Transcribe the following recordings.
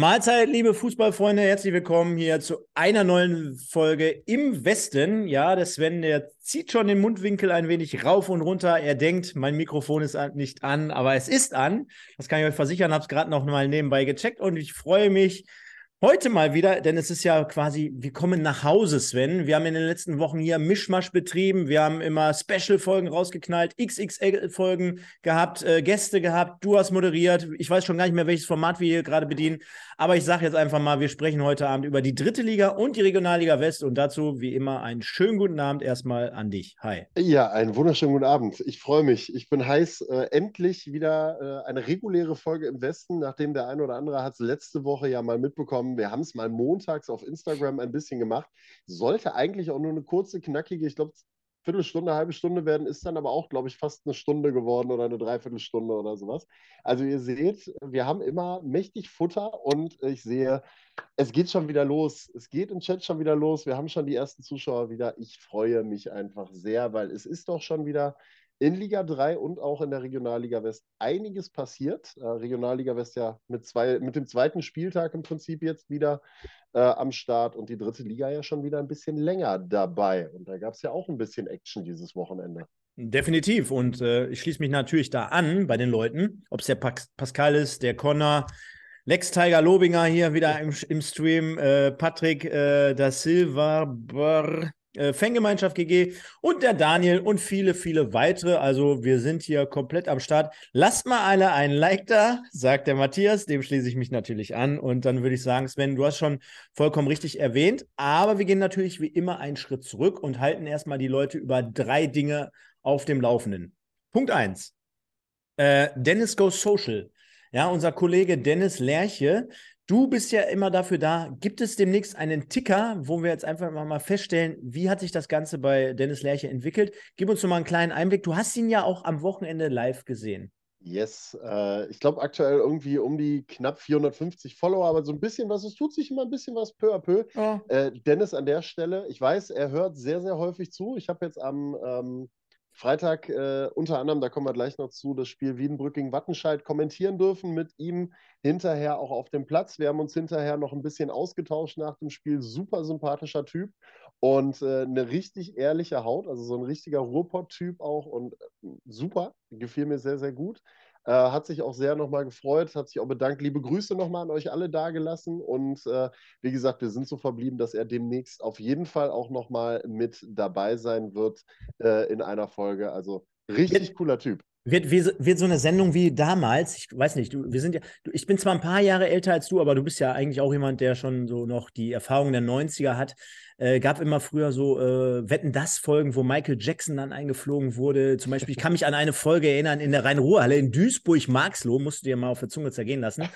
Mahlzeit, liebe Fußballfreunde, herzlich willkommen hier zu einer neuen Folge im Westen. Ja, der Sven, der zieht schon den Mundwinkel ein wenig rauf und runter. Er denkt, mein Mikrofon ist nicht an, aber es ist an. Das kann ich euch versichern, habe es gerade noch mal nebenbei gecheckt und ich freue mich, Heute mal wieder, denn es ist ja quasi, wir kommen nach Hause, Sven. Wir haben in den letzten Wochen hier Mischmasch betrieben. Wir haben immer Special-Folgen rausgeknallt, XXL-Folgen gehabt, äh, Gäste gehabt. Du hast moderiert. Ich weiß schon gar nicht mehr, welches Format wir hier gerade bedienen. Aber ich sage jetzt einfach mal, wir sprechen heute Abend über die dritte Liga und die Regionalliga West. Und dazu, wie immer, einen schönen guten Abend erstmal an dich. Hi. Ja, einen wunderschönen guten Abend. Ich freue mich. Ich bin heiß. Äh, endlich wieder äh, eine reguläre Folge im Westen, nachdem der ein oder andere hat es letzte Woche ja mal mitbekommen Wir haben es mal montags auf Instagram ein bisschen gemacht. Sollte eigentlich auch nur eine kurze, knackige, ich glaube, Viertelstunde, halbe Stunde werden, ist dann aber auch, glaube ich, fast eine Stunde geworden oder eine Dreiviertelstunde oder sowas. Also ihr seht, wir haben immer mächtig Futter und ich sehe, es geht schon wieder los. Es geht im Chat schon wieder los. Wir haben schon die ersten Zuschauer wieder. Ich freue mich einfach sehr, weil es ist doch schon wieder in Liga 3 und auch in der Regionalliga West einiges passiert. Äh, Regionalliga West ja mit, zwei, mit dem zweiten Spieltag im Prinzip jetzt wieder äh, am Start und die dritte Liga ja schon wieder ein bisschen länger dabei. Und da gab es ja auch ein bisschen Action dieses Wochenende. Definitiv. Und äh, ich schließe mich natürlich da an bei den Leuten, ob es der Pascal ist, der Connor, Lex Tiger Lobinger hier wieder im, im Stream, äh, Patrick äh, da Silva, Brr, äh, Fangemeinschaft GG und der Daniel und viele, viele weitere. Also wir sind hier komplett am Start. Lasst mal alle ein Like da, sagt der Matthias. Dem schließe ich mich natürlich an. Und dann würde ich sagen, Sven, du hast schon vollkommen richtig erwähnt. Aber wir gehen natürlich wie immer einen Schritt zurück und halten erstmal die Leute über drei Dinge auf dem Laufenden. Punkt 1. Äh, Dennis Goes Social. Ja, unser Kollege Dennis Lerche Du bist ja immer dafür da. Gibt es demnächst einen Ticker, wo wir jetzt einfach mal feststellen, wie hat sich das Ganze bei Dennis Lerche entwickelt? Gib uns noch mal einen kleinen Einblick. Du hast ihn ja auch am Wochenende live gesehen. Yes, äh, ich glaube aktuell irgendwie um die knapp 450 Follower, aber so ein bisschen was, es tut sich immer ein bisschen was peu à peu. Oh. Äh, Dennis an der Stelle, ich weiß, er hört sehr, sehr häufig zu. Ich habe jetzt am ähm, Freitag äh, unter anderem, da kommen wir gleich noch zu, das Spiel Wiedenbrück gegen Wattenscheid kommentieren dürfen mit ihm hinterher auch auf dem Platz. Wir haben uns hinterher noch ein bisschen ausgetauscht nach dem Spiel. Super sympathischer Typ und äh, eine richtig ehrliche Haut, also so ein richtiger Ruhrpott-Typ auch und äh, super, gefiel mir sehr, sehr gut. Äh, hat sich auch sehr nochmal gefreut, hat sich auch bedankt. Liebe Grüße nochmal an euch alle dagelassen. Und äh, wie gesagt, wir sind so verblieben, dass er demnächst auf jeden Fall auch nochmal mit dabei sein wird äh, in einer Folge. Also richtig cooler Typ. Wird, wird so eine Sendung wie damals, ich weiß nicht, du, wir sind ja, du, ich bin zwar ein paar Jahre älter als du, aber du bist ja eigentlich auch jemand, der schon so noch die Erfahrung der 90er hat. Äh, gab immer früher so äh, Wetten das Folgen, wo Michael Jackson dann eingeflogen wurde. Zum Beispiel, ich kann mich an eine Folge erinnern in der Rhein-Ruhr-Halle in Duisburg-Marxloh, musst du dir mal auf der Zunge zergehen lassen.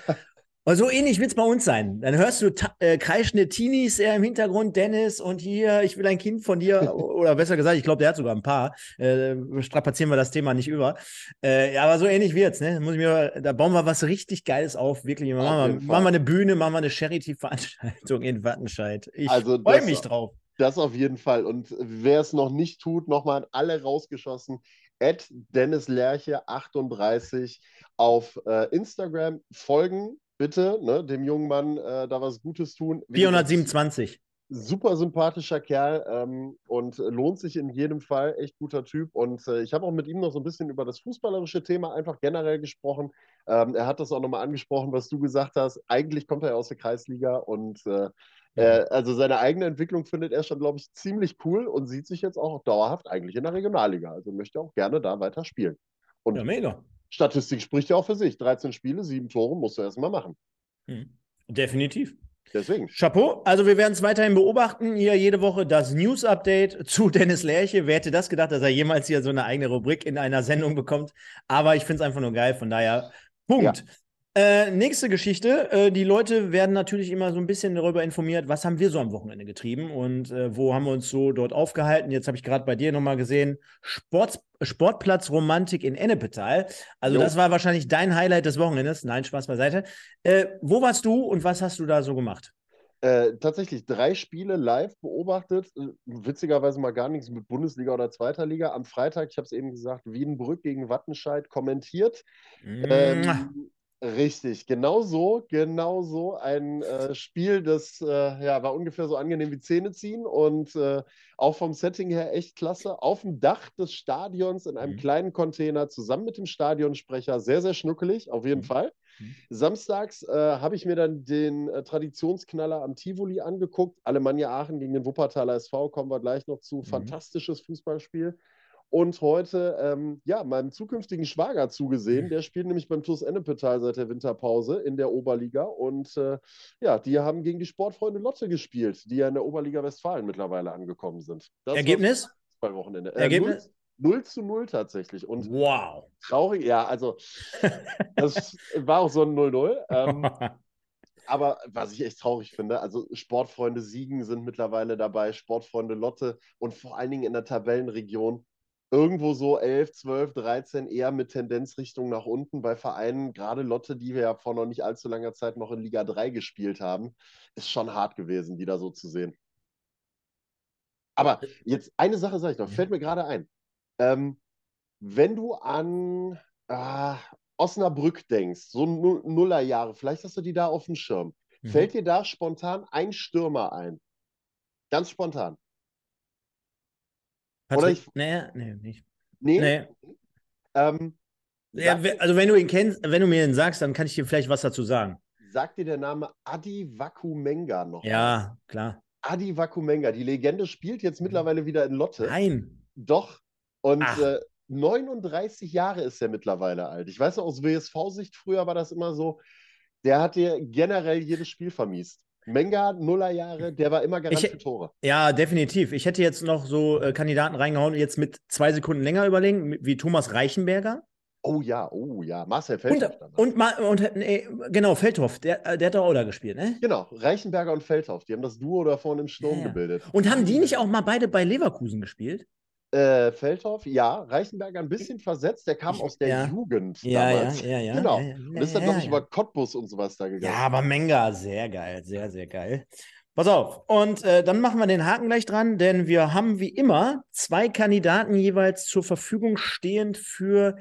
Aber so ähnlich wird es bei uns sein. Dann hörst du äh, kreischende Teenies äh, im Hintergrund, Dennis, und hier, ich will ein Kind von dir. oder besser gesagt, ich glaube, der hat sogar ein paar. Äh, strapazieren wir das Thema nicht über. Äh, ja, aber so ähnlich wird's, ne? Muss ich mir, da bauen wir was richtig Geiles auf. Wirklich. Machen wir, machen wir eine Bühne, machen wir eine Charity-Veranstaltung in Wattenscheid. Ich also freue mich drauf. Das auf jeden Fall. Und wer es noch nicht tut, nochmal an alle rausgeschossen. At Dennis Lerche 38 auf äh, Instagram folgen bitte ne, dem jungen Mann äh, da was Gutes tun. Wie 427. Super sympathischer Kerl ähm, und lohnt sich in jedem Fall. Echt guter Typ. Und äh, ich habe auch mit ihm noch so ein bisschen über das fußballerische Thema einfach generell gesprochen. Ähm, er hat das auch nochmal angesprochen, was du gesagt hast. Eigentlich kommt er ja aus der Kreisliga und äh, äh, also seine eigene Entwicklung findet er schon, glaube ich, ziemlich cool und sieht sich jetzt auch dauerhaft eigentlich in der Regionalliga. Also möchte auch gerne da weiter spielen. Und ja, mega. Statistik spricht ja auch für sich. 13 Spiele, 7 Tore musst du erstmal machen. Hm. Definitiv. Deswegen. Chapeau. Also wir werden es weiterhin beobachten. Hier jede Woche das News-Update zu Dennis Lerche. Wer hätte das gedacht, dass er jemals hier so eine eigene Rubrik in einer Sendung bekommt? Aber ich finde es einfach nur geil. Von daher, Punkt. Ja. Äh, nächste Geschichte. Äh, die Leute werden natürlich immer so ein bisschen darüber informiert, was haben wir so am Wochenende getrieben und äh, wo haben wir uns so dort aufgehalten. Jetzt habe ich gerade bei dir nochmal gesehen, Sport, Sportplatz Romantik in Ennepetal. Also jo. das war wahrscheinlich dein Highlight des Wochenendes. Nein, Spaß beiseite. Äh, wo warst du und was hast du da so gemacht? Äh, tatsächlich drei Spiele live beobachtet. Witzigerweise mal gar nichts mit Bundesliga oder zweiter Liga. Am Freitag, ich habe es eben gesagt, Wiedenbrück gegen Wattenscheid kommentiert. Mm. Ähm, Richtig, genau so, genau so. Ein äh, Spiel, das äh, ja, war ungefähr so angenehm wie Zähne ziehen und äh, auch vom Setting her echt klasse. Auf dem Dach des Stadions in einem Mhm. kleinen Container zusammen mit dem Stadionsprecher. Sehr, sehr schnuckelig, auf jeden Mhm. Fall. Mhm. Samstags äh, habe ich mir dann den äh, Traditionsknaller am Tivoli angeguckt. Alemannia Aachen gegen den Wuppertaler SV, kommen wir gleich noch zu. Mhm. Fantastisches Fußballspiel. Und heute, ähm, ja, meinem zukünftigen Schwager zugesehen. Der spielt nämlich beim TuS Ennepetal seit der Winterpause in der Oberliga. Und äh, ja, die haben gegen die Sportfreunde Lotte gespielt, die ja in der Oberliga Westfalen mittlerweile angekommen sind. Das Ergebnis? Bei Wochenende. Äh, Ergebnis? 0, 0 zu 0 tatsächlich. Und Wow. traurig, ja, also das war auch so ein 0-0. Ähm, aber was ich echt traurig finde, also Sportfreunde Siegen sind mittlerweile dabei, Sportfreunde Lotte und vor allen Dingen in der Tabellenregion irgendwo so 11, 12, 13 eher mit Tendenz Richtung nach unten bei Vereinen, gerade Lotte, die wir ja vor noch nicht allzu langer Zeit noch in Liga 3 gespielt haben, ist schon hart gewesen, die da so zu sehen. Aber jetzt eine Sache sage ich noch, fällt mir gerade ein. Ähm, wenn du an ah, Osnabrück denkst, so Nu- Nullerjahre, vielleicht hast du die da auf dem Schirm. Mhm. Fällt dir da spontan ein Stürmer ein? Ganz spontan. Patrick, Oder ich- nee, nee, nicht. Nee? Nee. Ähm, Ja, also wenn du ihn kennst, wenn du mir ihn sagst, dann kann ich dir vielleicht was dazu sagen. sagt dir der Name Adi Wakumenga noch? was? Ja, klar. Adi Wakumenga, die Legende spielt jetzt mittlerweile wieder in Lotte. Nein. Doch. Und äh, 39 Jahre ist er mittlerweile alt. Ich weiß noch, aus WSV-Sicht früher war das immer so, der hat dir generell jedes Spiel vermiest. Menga, Nullerjahre, der war immer Garant Ich- für Tore. Ja, definitiv. Ich hätte jetzt noch so äh, Kandidaten reingehauen, jetzt mit zwei Sekunden länger überlegen, wie Thomas Reichenberger. Oh ja, oh ja. Marcel Und, Feldhoff und, ma- und nee, genau, Feldhoff, der, äh, der hat doch auch da gespielt, ne? Genau, Reichenberger und Feldhoff, die haben das Duo da vorne im Sturm ja. gebildet. Und haben die nicht auch mal beide bei Leverkusen gespielt? Äh, Feldhoff, ja, Reichenberger ein bisschen versetzt, der kam aus der ja. Jugend Ja, damals. ja, ja, ja. Genau. Ja, ja, Und ist dann, ja, glaube ich, über Cottbus und sowas da gegangen. Ja, aber Menga, sehr geil, sehr, sehr geil. Pass auf, und äh, dann machen wir den Haken gleich dran, denn wir haben wie immer zwei Kandidaten jeweils zur Verfügung stehend für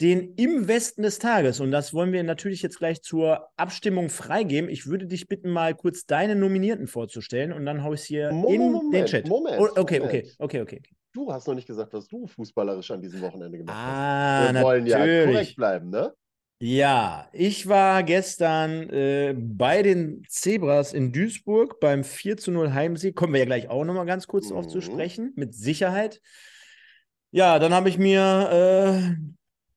den im Westen des Tages. Und das wollen wir natürlich jetzt gleich zur Abstimmung freigeben. Ich würde dich bitten, mal kurz deine Nominierten vorzustellen und dann hau ich es hier Mo- in den Moment, Chat. Moment, Oh, okay, Moment. okay, okay, okay. Du hast noch nicht gesagt, was du fußballerisch an diesem Wochenende gemacht Ah, hast. Wir wollen ja natürlich. korrekt bleiben, ne? Ja, ich war gestern äh, bei den Zebras in Duisburg beim 4 zu 0 Heimsieg. Kommen wir ja gleich auch nochmal ganz kurz drauf zu Mhm. sprechen, mit Sicherheit. Ja, dann habe ich mir äh,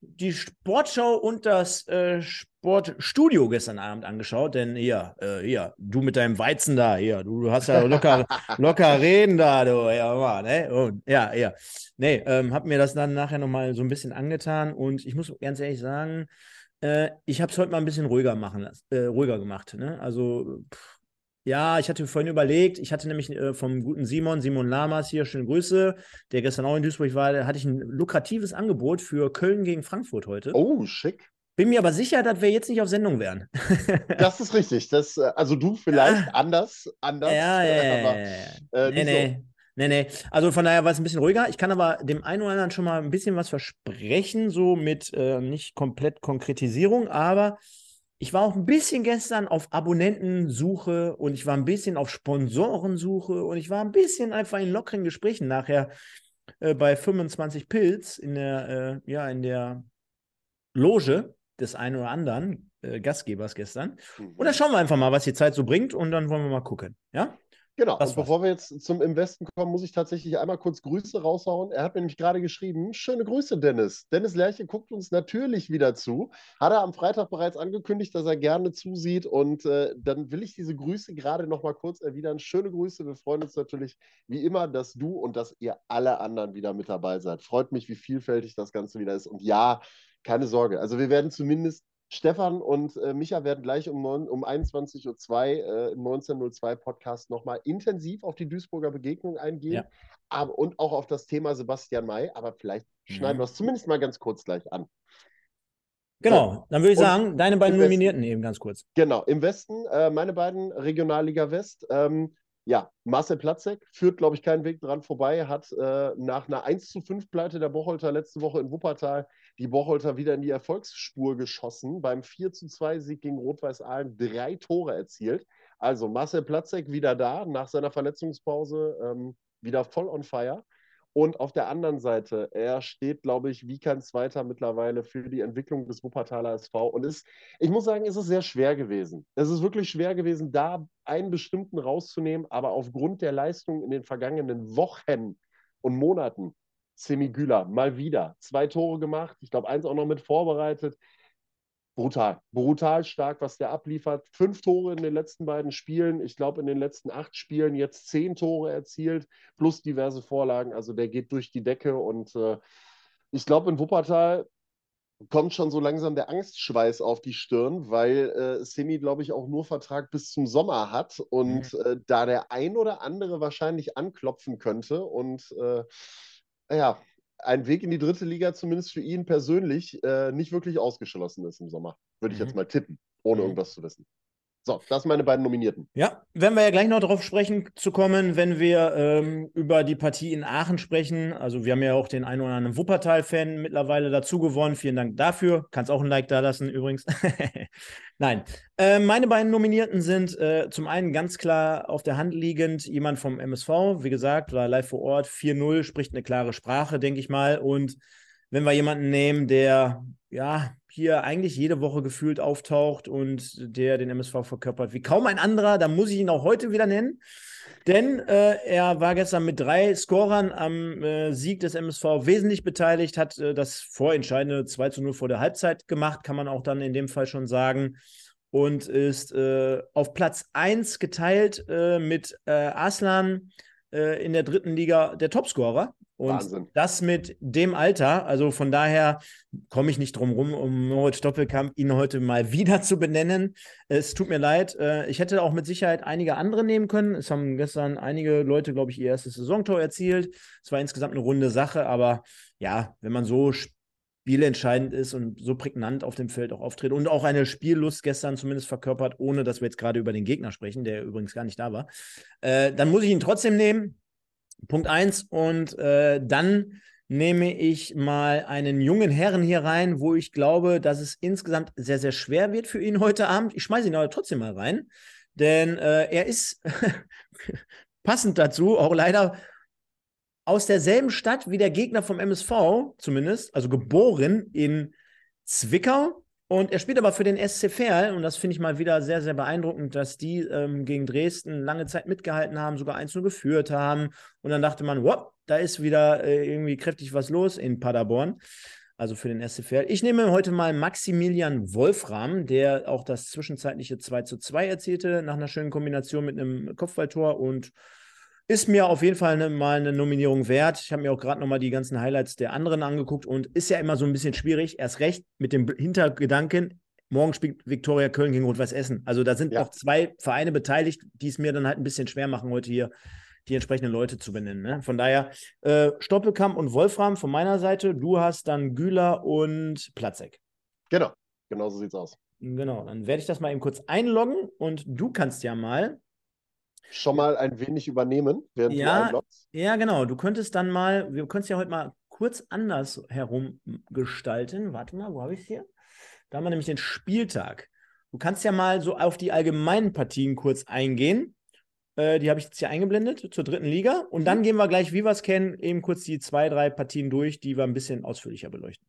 die Sportschau und das äh, Sportstudio gestern Abend angeschaut, denn hier, äh, hier, du mit deinem Weizen da, hier, du, du hast ja locker, locker reden da, du, ja, Mann, ne? Und, ja, ja. Nee, ähm, hab mir das dann nachher nochmal so ein bisschen angetan und ich muss ganz ehrlich sagen, äh, ich habe es heute mal ein bisschen ruhiger machen lassen, äh, ruhiger gemacht. Ne? Also, pff, ja, ich hatte vorhin überlegt, ich hatte nämlich äh, vom guten Simon, Simon Lamas hier, schöne Grüße, der gestern auch in Duisburg war, da hatte ich ein lukratives Angebot für Köln gegen Frankfurt heute. Oh, schick. Bin mir aber sicher, dass wir jetzt nicht auf Sendung wären. Das ist richtig. Das, äh, also du vielleicht Ah. anders, anders. Ja, ja, ja, aber, ja, ja. äh, nee, nee. Nee, nee. Also von daher war es ein bisschen ruhiger. Ich kann aber dem einen oder anderen schon mal ein bisschen was versprechen, so mit äh, nicht komplett Konkretisierung, aber ich war auch ein bisschen gestern auf Abonnentensuche und ich war ein bisschen auf Sponsorensuche und ich war ein bisschen einfach in lockeren Gesprächen nachher äh, bei 25 Pilz in der, äh, ja, in der Loge des einen oder anderen äh, Gastgebers gestern. Mhm. Und dann schauen wir einfach mal, was die Zeit so bringt und dann wollen wir mal gucken. Ja? Genau, Das und bevor wir jetzt zum Investen kommen, muss ich tatsächlich einmal kurz Grüße raushauen. Er hat mir nämlich gerade geschrieben, schöne Grüße, Dennis. Dennis Lerche guckt uns natürlich wieder zu. Hat er am Freitag bereits angekündigt, dass er gerne zusieht. Und äh, dann will ich diese Grüße gerade noch mal kurz erwidern. Schöne Grüße. Wir freuen uns natürlich wie immer, dass du und dass ihr alle anderen wieder mit dabei seid. Freut mich, wie vielfältig das Ganze wieder ist. Und ja, keine Sorge. Also wir werden zumindest Stefan und äh, Micha werden gleich um, um 21.02 Uhr äh, im 1902 Podcast nochmal intensiv auf die Duisburger Begegnung eingehen Ja. aber, und auch auf das Thema Sebastian May. Aber vielleicht schneiden Mhm. wir es zumindest mal ganz kurz gleich an. Genau, dann würde ich Und sagen, deine beiden im Westen. Nominierten eben ganz kurz. Genau, im Westen, äh, meine beiden Regionalliga West. Ähm, ja, Marcel Platzek führt, glaube ich, keinen Weg dran vorbei, hat äh, nach einer 1 zu 5 Pleite der Bocholter letzte Woche in Wuppertal die Bocholter wieder in die Erfolgsspur geschossen. Beim 4 zu 2 Sieg gegen Rot-Weiß Aalen drei Tore erzielt. Also Marcel Platzek wieder da, nach seiner Verletzungspause ähm, wieder voll on fire. Und auf der anderen Seite, er steht, glaube ich, wie kein Zweiter mittlerweile für die Entwicklung des Wuppertaler SV. Und ist, ich muss sagen, es ist sehr schwer gewesen. Es ist wirklich schwer gewesen, da einen bestimmten rauszunehmen. Aber aufgrund der Leistung in den vergangenen Wochen und Monaten, Semi Güler mal wieder zwei Tore gemacht. Ich glaube, eins auch noch mit vorbereitet brutal. Brutal stark, was der abliefert. Fünf Tore in den letzten beiden Spielen. Ich glaube, in den letzten acht Spielen jetzt zehn Tore erzielt, plus diverse Vorlagen. Also der geht durch die Decke und äh, ich glaube, in Wuppertal kommt schon so langsam der Angstschweiß auf die Stirn, weil äh, Semi, glaube ich, auch nur Vertrag bis zum Sommer hat und mhm. äh, da der ein oder andere wahrscheinlich anklopfen könnte und äh, ja, ein Weg in die dritte Liga zumindest für ihn persönlich äh, nicht wirklich ausgeschlossen ist im Sommer. Würde ich mhm. jetzt mal tippen, ohne mhm. irgendwas zu wissen. So, das sind meine beiden Nominierten. Ja, werden wir ja gleich noch darauf sprechen zu kommen, wenn wir ähm, über die Partie in Aachen sprechen. Also wir haben ja auch den einen oder anderen Wuppertal-Fan mittlerweile dazu gewonnen. Vielen Dank dafür. Kannst auch ein Like da lassen übrigens. Nein, äh, meine beiden Nominierten sind äh, zum einen ganz klar auf der Hand liegend jemand vom MSV. Wie gesagt, war live vor Ort. 4-0, spricht eine klare Sprache, denke ich mal. Und wenn wir jemanden nehmen, der ja hier eigentlich jede Woche gefühlt auftaucht und der den MSV verkörpert wie kaum ein anderer, dann muss ich ihn auch heute wieder nennen. Denn äh, er war gestern mit drei Scorern am äh, Sieg des MSV wesentlich beteiligt, hat äh, das vorentscheidende 2 zu 0 vor der Halbzeit gemacht, kann man auch dann in dem Fall schon sagen. Und ist äh, auf Platz 1 geteilt äh, mit äh, Aslan in der dritten Liga der Topscorer und Wahnsinn. das mit dem Alter, also von daher komme ich nicht drum rum, um Moritz Doppelkamp ihn heute mal wieder zu benennen. Es tut mir leid. Äh, ich hätte auch mit Sicherheit einige andere nehmen können. Es haben gestern einige Leute, glaube ich, ihr erstes Saisontor erzielt. Es war insgesamt eine runde Sache, aber ja, wenn man so spielentscheidend ist und so prägnant auf dem Feld auch auftritt und auch eine Spiellust gestern zumindest verkörpert, ohne dass wir jetzt gerade über den Gegner sprechen, der übrigens gar nicht da war, äh, dann muss ich ihn trotzdem nehmen. Punkt eins. Und äh, dann nehme ich mal einen jungen Herren hier rein, wo ich glaube, dass es insgesamt sehr, sehr schwer wird für ihn heute Abend. Ich schmeiße ihn aber trotzdem mal rein, denn äh, er ist passend dazu auch leider aus derselben Stadt wie der Gegner vom MSV, zumindest, also geboren in Zwickau. Und er spielt aber für den SC Verl und das finde ich mal wieder sehr, sehr beeindruckend, dass die ähm, gegen Dresden lange Zeit mitgehalten haben, sogar 1 geführt haben. Und dann dachte man, wow, da ist wieder äh, irgendwie kräftig was los in Paderborn. Also für den SC. Ich nehme heute mal Maximilian Wolfram, der auch das zwischenzeitliche 2 zu 2 erzielte, nach einer schönen Kombination mit einem Kopfballtor und ist mir auf jeden Fall eine, mal eine Nominierung wert. Ich habe mir auch gerade nochmal die ganzen Highlights der anderen angeguckt und ist ja immer so ein bisschen schwierig. Erst recht mit dem Hintergedanken, morgen spielt Viktoria Köln gegen Rot-Weiß Essen. Also da sind ja. noch zwei Vereine beteiligt, die es mir dann halt ein bisschen schwer machen, heute hier die entsprechenden Leute zu benennen. Ne? Von daher äh, Stoppelkamp und Wolfram von meiner Seite. Du hast dann Güler und Platzek. Genau, genau so sieht's aus. Genau, dann werde ich das mal eben kurz einloggen und du kannst ja mal schon mal ein wenig übernehmen, während ja, du einloggst? Ja, genau. Du könntest dann mal, wir können es ja heute mal kurz anders herum gestalten. Warte mal, wo habe ich es hier? Da haben wir nämlich den Spieltag. Du kannst ja mal so auf die allgemeinen Partien kurz eingehen. Äh, die habe ich jetzt hier eingeblendet zur dritten Liga. Und dann mhm. gehen wir gleich, wie wir es kennen, eben kurz die zwei, drei Partien durch, die wir ein bisschen ausführlicher beleuchten.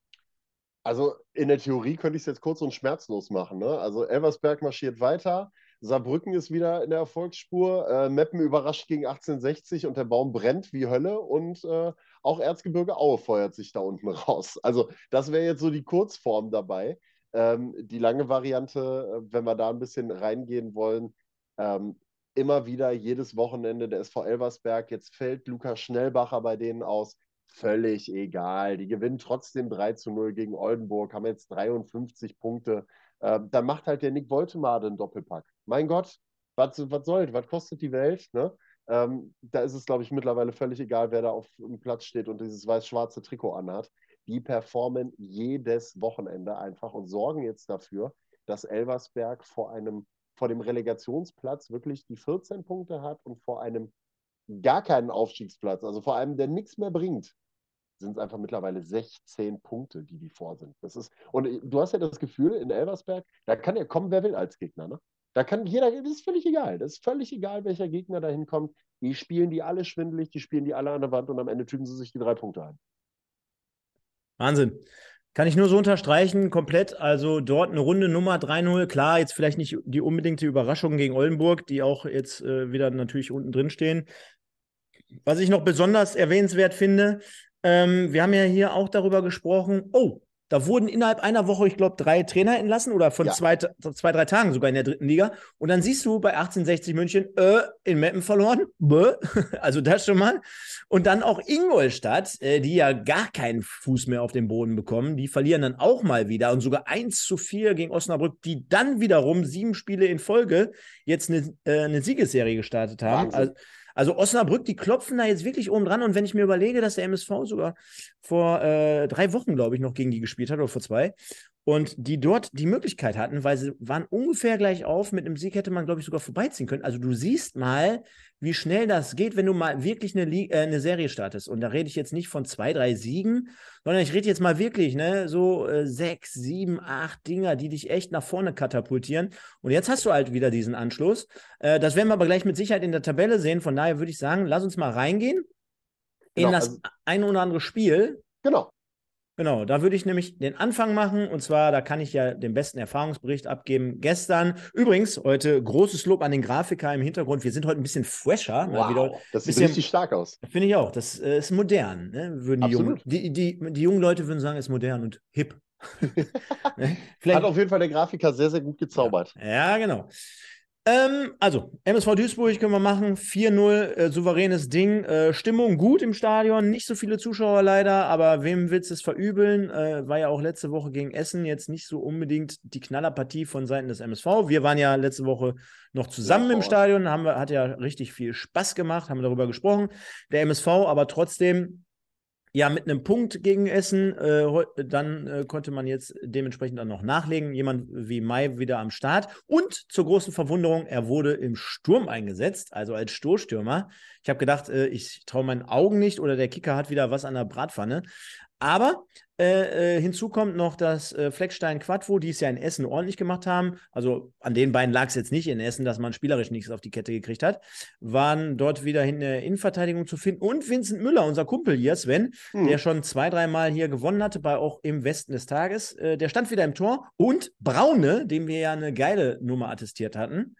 Also in der Theorie könnte ich es jetzt kurz und schmerzlos machen. Ne? Also Elversberg marschiert weiter. Saarbrücken ist wieder in der Erfolgsspur. Äh, Meppen überrascht gegen 1860 und der Baum brennt wie Hölle. Und äh, auch Erzgebirge Aue feuert sich da unten raus. Also, das wäre jetzt so die Kurzform dabei. Ähm, die lange Variante, äh, wenn wir da ein bisschen reingehen wollen, ähm, immer wieder jedes Wochenende der SV Elversberg. Jetzt fällt Lukas Schnellbacher bei denen aus. Völlig egal. Die gewinnen trotzdem 3 zu 0 gegen Oldenburg, haben jetzt 53 Punkte. Ähm, dann macht halt der Nick Woltemade einen Doppelpack. Mein Gott, was, was soll, was kostet die Welt? Ne? Ähm, da ist es, glaube ich, mittlerweile völlig egal, wer da auf dem Platz steht und dieses weiß-schwarze Trikot anhat. Die performen jedes Wochenende einfach und sorgen jetzt dafür, dass Elversberg vor einem vor dem Relegationsplatz wirklich die 14 Punkte hat und vor einem gar keinen Aufstiegsplatz, also vor einem, der nichts mehr bringt, sind es einfach mittlerweile 16 Punkte, die die vor sind. Das ist, und du hast ja das Gefühl, in Elversberg, da kann ja kommen, wer will als Gegner. Ne? Da kann jeder, das ist völlig egal. Das ist völlig egal, welcher Gegner da hinkommt. Die spielen die alle schwindelig, die spielen die alle an der Wand und am Ende tüten sie sich die drei Punkte ein. Wahnsinn. Kann ich nur so unterstreichen, komplett. Also dort eine Runde Nummer 3-0. Klar, jetzt vielleicht nicht die unbedingte Überraschung gegen Oldenburg, die auch jetzt äh, wieder natürlich unten drin stehen. Was ich noch besonders erwähnenswert finde, ähm, wir haben ja hier auch darüber gesprochen, oh, da wurden innerhalb einer Woche, ich glaube, drei Trainer entlassen oder von ja. zwei, zwei, drei Tagen sogar in der dritten Liga. Und dann siehst du bei 1860 München äh, in Meppen verloren. Bäh. Also das schon mal. Und dann auch Ingolstadt, äh, die ja gar keinen Fuß mehr auf den Boden bekommen. Die verlieren dann auch mal wieder und sogar 1 zu 4 gegen Osnabrück, die dann wiederum sieben Spiele in Folge jetzt eine, äh, eine Siegesserie gestartet haben. Also, also Osnabrück, die klopfen da jetzt wirklich oben dran. Und wenn ich mir überlege, dass der MSV sogar vor äh, drei Wochen, glaube ich, noch gegen die gespielt hat oder vor zwei und die dort die Möglichkeit hatten, weil sie waren ungefähr gleich auf. Mit einem Sieg hätte man, glaube ich, sogar vorbeiziehen können. Also du siehst mal, wie schnell das geht, wenn du mal wirklich eine, äh, eine Serie startest. Und da rede ich jetzt nicht von zwei, drei Siegen, sondern ich rede jetzt mal wirklich, ne, so äh, sechs, sieben, acht Dinger, die dich echt nach vorne katapultieren. Und jetzt hast du halt wieder diesen Anschluss. Äh, das werden wir aber gleich mit Sicherheit in der Tabelle sehen. Von daher würde ich sagen, lass uns mal reingehen in genau, das also, ein oder andere Spiel. Genau. Genau, da würde ich nämlich den Anfang machen. Und zwar, da kann ich ja den besten Erfahrungsbericht abgeben. Gestern, übrigens, heute großes Lob an den Grafiker im Hintergrund. Wir sind heute ein bisschen fresher. Wow, wieder, das sieht bisschen, richtig stark aus. Finde ich auch. Das äh, ist modern. Ne? Würden die, jungen, die, die, die jungen Leute würden sagen, ist modern und hip. ne? Hat auf jeden Fall der Grafiker sehr, sehr gut gezaubert. Ja, ja genau. Ähm, also, MSV Duisburg können wir machen. 4-0, äh, souveränes Ding. Äh, Stimmung gut im Stadion, nicht so viele Zuschauer leider, aber wem willst du es verübeln? Äh, war ja auch letzte Woche gegen Essen jetzt nicht so unbedingt die Knallerpartie von Seiten des MSV. Wir waren ja letzte Woche noch zusammen ja, im Stadion, haben wir, hat ja richtig viel Spaß gemacht, haben wir darüber gesprochen. Der MSV aber trotzdem ja, mit einem Punkt gegen Essen, äh, dann äh, konnte man jetzt dementsprechend dann noch nachlegen. Jemand wie Mai wieder am Start. Und zur großen Verwunderung, er wurde im Sturm eingesetzt, also als Stoßstürmer. Ich habe gedacht, äh, ich traue meinen Augen nicht oder der Kicker hat wieder was an der Bratpfanne. Aber äh, äh, hinzu kommt noch, dass äh, Fleckstein Quadvo, die es ja in Essen ordentlich gemacht haben, also an den beiden lag es jetzt nicht in Essen, dass man spielerisch nichts auf die Kette gekriegt hat, waren dort wieder in der Innenverteidigung zu finden. Und Vincent Müller, unser Kumpel hier, Sven, hm. der schon zwei, dreimal hier gewonnen hatte, bei auch im Westen des Tages, äh, der stand wieder im Tor. Und Braune, dem wir ja eine geile Nummer attestiert hatten,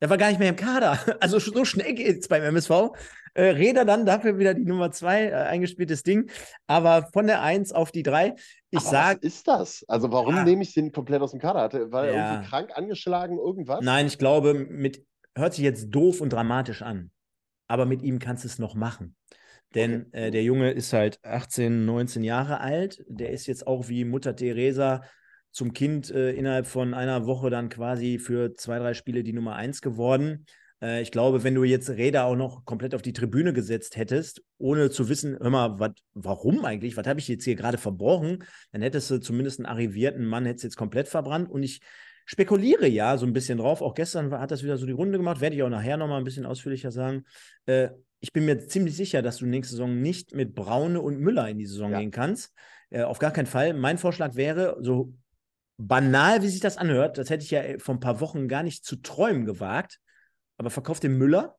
der war gar nicht mehr im Kader. Also so schnell geht es beim MSV. Äh, Räder dann dafür wieder die Nummer zwei, äh, eingespieltes Ding. Aber von der Eins auf die drei. Ich sage. Was ist das? Also warum ja. nehme ich den komplett aus dem Kader? Hatte, war er ja. irgendwie krank, angeschlagen, irgendwas? Nein, ich glaube, mit, hört sich jetzt doof und dramatisch an. Aber mit ihm kannst du es noch machen. Denn okay. äh, der Junge ist halt 18, 19 Jahre alt. Der ist jetzt auch wie Mutter Teresa zum Kind äh, innerhalb von einer Woche dann quasi für zwei, drei Spiele die Nummer eins geworden. Äh, ich glaube, wenn du jetzt Räder auch noch komplett auf die Tribüne gesetzt hättest, ohne zu wissen, hör mal, wat, warum eigentlich, was habe ich jetzt hier gerade verbrochen, dann hättest du zumindest einen arrivierten Mann, hättest jetzt komplett verbrannt. Und ich spekuliere ja so ein bisschen drauf. Auch gestern hat das wieder so die Runde gemacht, werde ich auch nachher nochmal ein bisschen ausführlicher sagen. Äh, ich bin mir ziemlich sicher, dass du nächste Saison nicht mit Braune und Müller in die Saison ja. gehen kannst. Äh, auf gar keinen Fall. Mein Vorschlag wäre, so banal, wie sich das anhört, das hätte ich ja äh, vor ein paar Wochen gar nicht zu träumen gewagt, aber verkauft den Müller.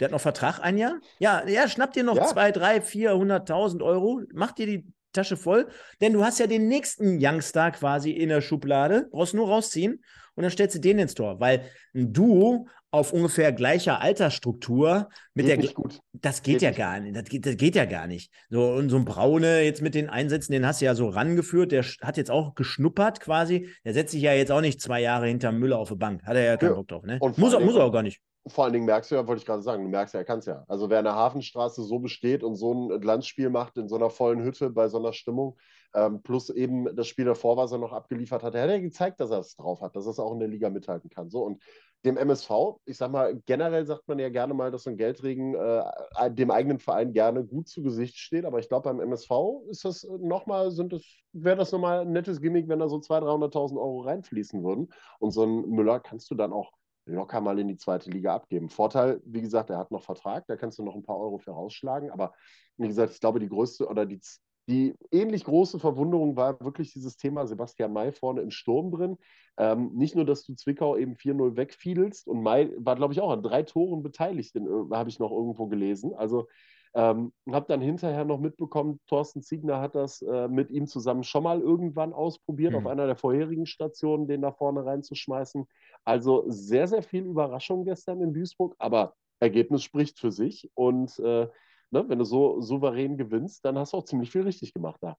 Der hat noch Vertrag ein Jahr. Ja, ja, schnapp dir noch ja. zwei, drei, 400.000 Euro, mach dir die Tasche voll, denn du hast ja den nächsten Youngstar quasi in der Schublade, brauchst nur rausziehen und dann stellst du den ins Tor, weil ein Duo auf ungefähr gleicher Altersstruktur mit geht der gut. das geht, geht ja nicht. gar nicht. Das geht, das geht ja gar nicht. So und so ein Braune jetzt mit den Einsätzen, den hast du ja so rangeführt, der hat jetzt auch geschnuppert quasi. Der setzt sich ja jetzt auch nicht zwei Jahre hinter Müller auf die Bank. Hat er ja keinen ja. Bock drauf, ne? Und muss, er, muss er auch gar nicht. vor allen Dingen merkst du ja, wollte ich gerade sagen, du merkst ja, er kann es ja. Also wer eine Hafenstraße so besteht und so ein Glanzspiel macht in so einer vollen Hütte bei so einer Stimmung, ähm, plus eben das Spiel davor, was er noch abgeliefert hat, der hat ja gezeigt, dass er es drauf hat, dass er es auch in der Liga mithalten kann. So und dem MSV, ich sag mal, generell sagt man ja gerne mal, dass so ein Geldregen äh, dem eigenen Verein gerne gut zu Gesicht steht, aber ich glaube, beim MSV ist das nochmal, sind das, wäre das nochmal ein nettes Gimmick, wenn da so 200.000, 300.000 Euro reinfließen würden. Und so ein Müller kannst du dann auch locker mal in die zweite Liga abgeben. Vorteil, wie gesagt, er hat noch Vertrag, da kannst du noch ein paar Euro für rausschlagen, aber wie gesagt, ich glaube, die größte oder die die ähnlich große Verwunderung war wirklich dieses Thema Sebastian May vorne im Sturm drin. Ähm, nicht nur, dass du Zwickau eben 4-0 wegfiedelst und May war, glaube ich, auch an drei Toren beteiligt, äh, habe ich noch irgendwo gelesen. Also ähm, habe dann hinterher noch mitbekommen, Thorsten Ziegner hat das äh, mit ihm zusammen schon mal irgendwann ausprobiert, mhm. auf einer der vorherigen Stationen, den da vorne reinzuschmeißen. Also sehr, sehr viel Überraschung gestern in Duisburg, aber Ergebnis spricht für sich und äh, ne, wenn du so souverän gewinnst, dann hast du auch ziemlich viel richtig gemacht da.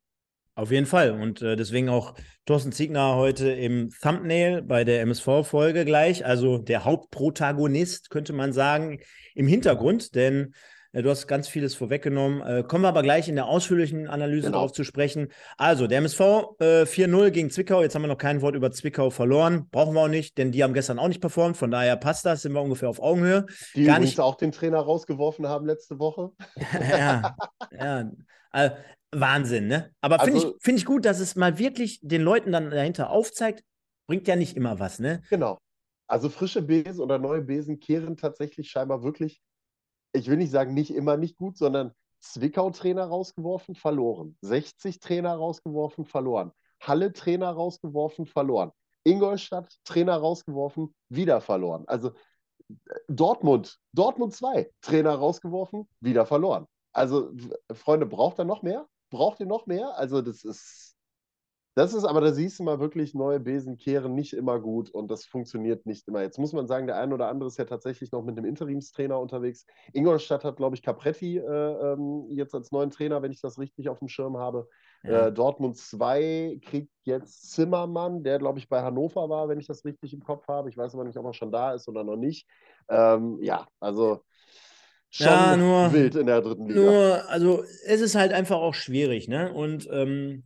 Auf jeden Fall. Und äh, deswegen auch Thorsten Ziegner heute im Thumbnail bei der MSV-Folge gleich. Also der Hauptprotagonist, könnte man sagen, im Hintergrund, denn du hast ganz vieles vorweggenommen. Äh, kommen wir aber gleich in der ausführlichen Analyse genau. darauf zu sprechen. Also, der MSV äh, 4-0 gegen Zwickau. Jetzt haben wir noch kein Wort über Zwickau verloren. Brauchen wir auch nicht, denn die haben gestern auch nicht performt. Von daher passt das, sind wir ungefähr auf Augenhöhe. Die Gar nicht auch den Trainer rausgeworfen haben letzte Woche. ja, ja. Also, Wahnsinn, ne? Aber finde also, ich, find ich gut, dass es mal wirklich den Leuten dann dahinter aufzeigt. Bringt ja nicht immer was, ne? Genau. Also frische Besen oder neue Besen kehren tatsächlich scheinbar wirklich ich will nicht sagen, nicht immer nicht gut, sondern Zwickau-Trainer rausgeworfen, verloren. 60 Trainer rausgeworfen, verloren. Halle-Trainer rausgeworfen, verloren. Ingolstadt Trainer rausgeworfen, wieder verloren. Also Dortmund, Dortmund 2, Trainer rausgeworfen, wieder verloren. Also, Freunde, braucht er noch mehr? Braucht ihr noch mehr? Also, das ist das ist aber, da siehst du mal wirklich, neue Besen kehren nicht immer gut und das funktioniert nicht immer. Jetzt muss man sagen, der eine oder andere ist ja tatsächlich noch mit einem Interimstrainer unterwegs. Ingolstadt hat, glaube ich, Capretti äh, ähm, jetzt als neuen Trainer, wenn ich das richtig auf dem Schirm habe. Ja. Äh, Dortmund 2 kriegt jetzt Zimmermann, der, glaube ich, bei Hannover war, wenn ich das richtig im Kopf habe. Ich weiß aber nicht, ob er schon da ist oder noch nicht. Ähm, ja, also schon ja, nur, wild in der dritten Liga. Nur, also es ist halt einfach auch schwierig, ne? Und ähm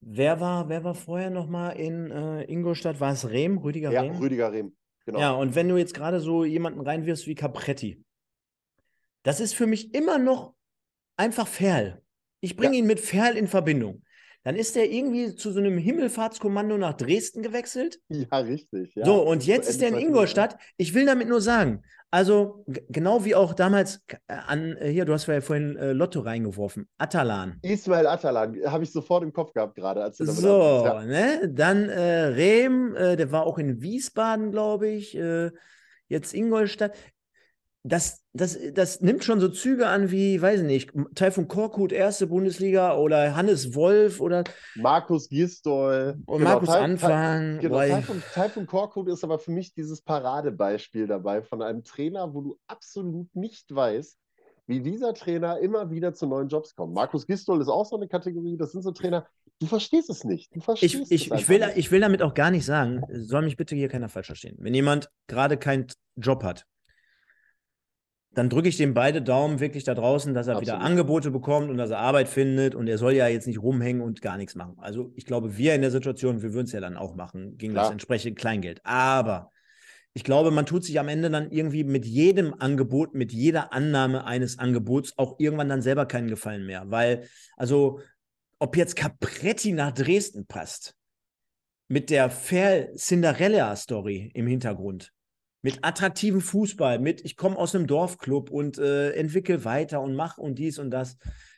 Wer war, wer war vorher nochmal in äh, Ingolstadt? War es Rehm, Rüdiger ja, Rehm? Ja, Rüdiger Rehm, genau. Ja, und wenn du jetzt gerade so jemanden reinwirfst wie Capretti, das ist für mich immer noch einfach Ferl. Ich bringe ja. ihn mit Ferl in Verbindung. Dann ist er irgendwie zu so einem Himmelfahrtskommando nach Dresden gewechselt. Ja, richtig. Ja. So, und jetzt ist er in Ingolstadt. Ich will damit nur sagen, also genau wie auch damals äh, an, äh, hier, du hast ja vorhin äh, Lotto reingeworfen, Atalan. Ismail Atalan, habe ich sofort im Kopf gehabt gerade. Als du so, ja. ne? Dann äh, Rehm, äh, der war auch in Wiesbaden, glaube ich, äh, jetzt Ingolstadt das, das, das nimmt schon so Züge an wie, weiß ich nicht, Taifun Korkut, erste Bundesliga oder Hannes Wolf oder Markus Gistol. Und genau, Markus Taif Anfang. Genau, Taifun, Taifun Korkut ist aber für mich dieses Paradebeispiel dabei von einem Trainer, wo du absolut nicht weißt, wie dieser Trainer immer wieder zu neuen Jobs kommt. Markus Gistol ist auch so eine Kategorie, das sind so Trainer, du verstehst es nicht. Du verstehst ich, ich, ich, will, nicht. ich will damit auch gar nicht sagen, soll mich bitte hier keiner falsch verstehen. Wenn jemand gerade keinen Job hat, dann drücke ich dem beide Daumen wirklich da draußen, dass er Absolut. wieder Angebote bekommt und dass er Arbeit findet. Und er soll ja jetzt nicht rumhängen und gar nichts machen. Also ich glaube, wir in der Situation, wir würden es ja dann auch machen, gegen Klar. das entsprechende Kleingeld. Aber ich glaube, man tut sich am Ende dann irgendwie mit jedem Angebot, mit jeder Annahme eines Angebots auch irgendwann dann selber keinen Gefallen mehr. Weil, also, ob jetzt Capretti nach Dresden passt, mit der Fair Cinderella-Story im Hintergrund, mit attraktivem Fußball, mit ich komme aus einem Dorfclub und äh, entwickle weiter und mach und dies und das.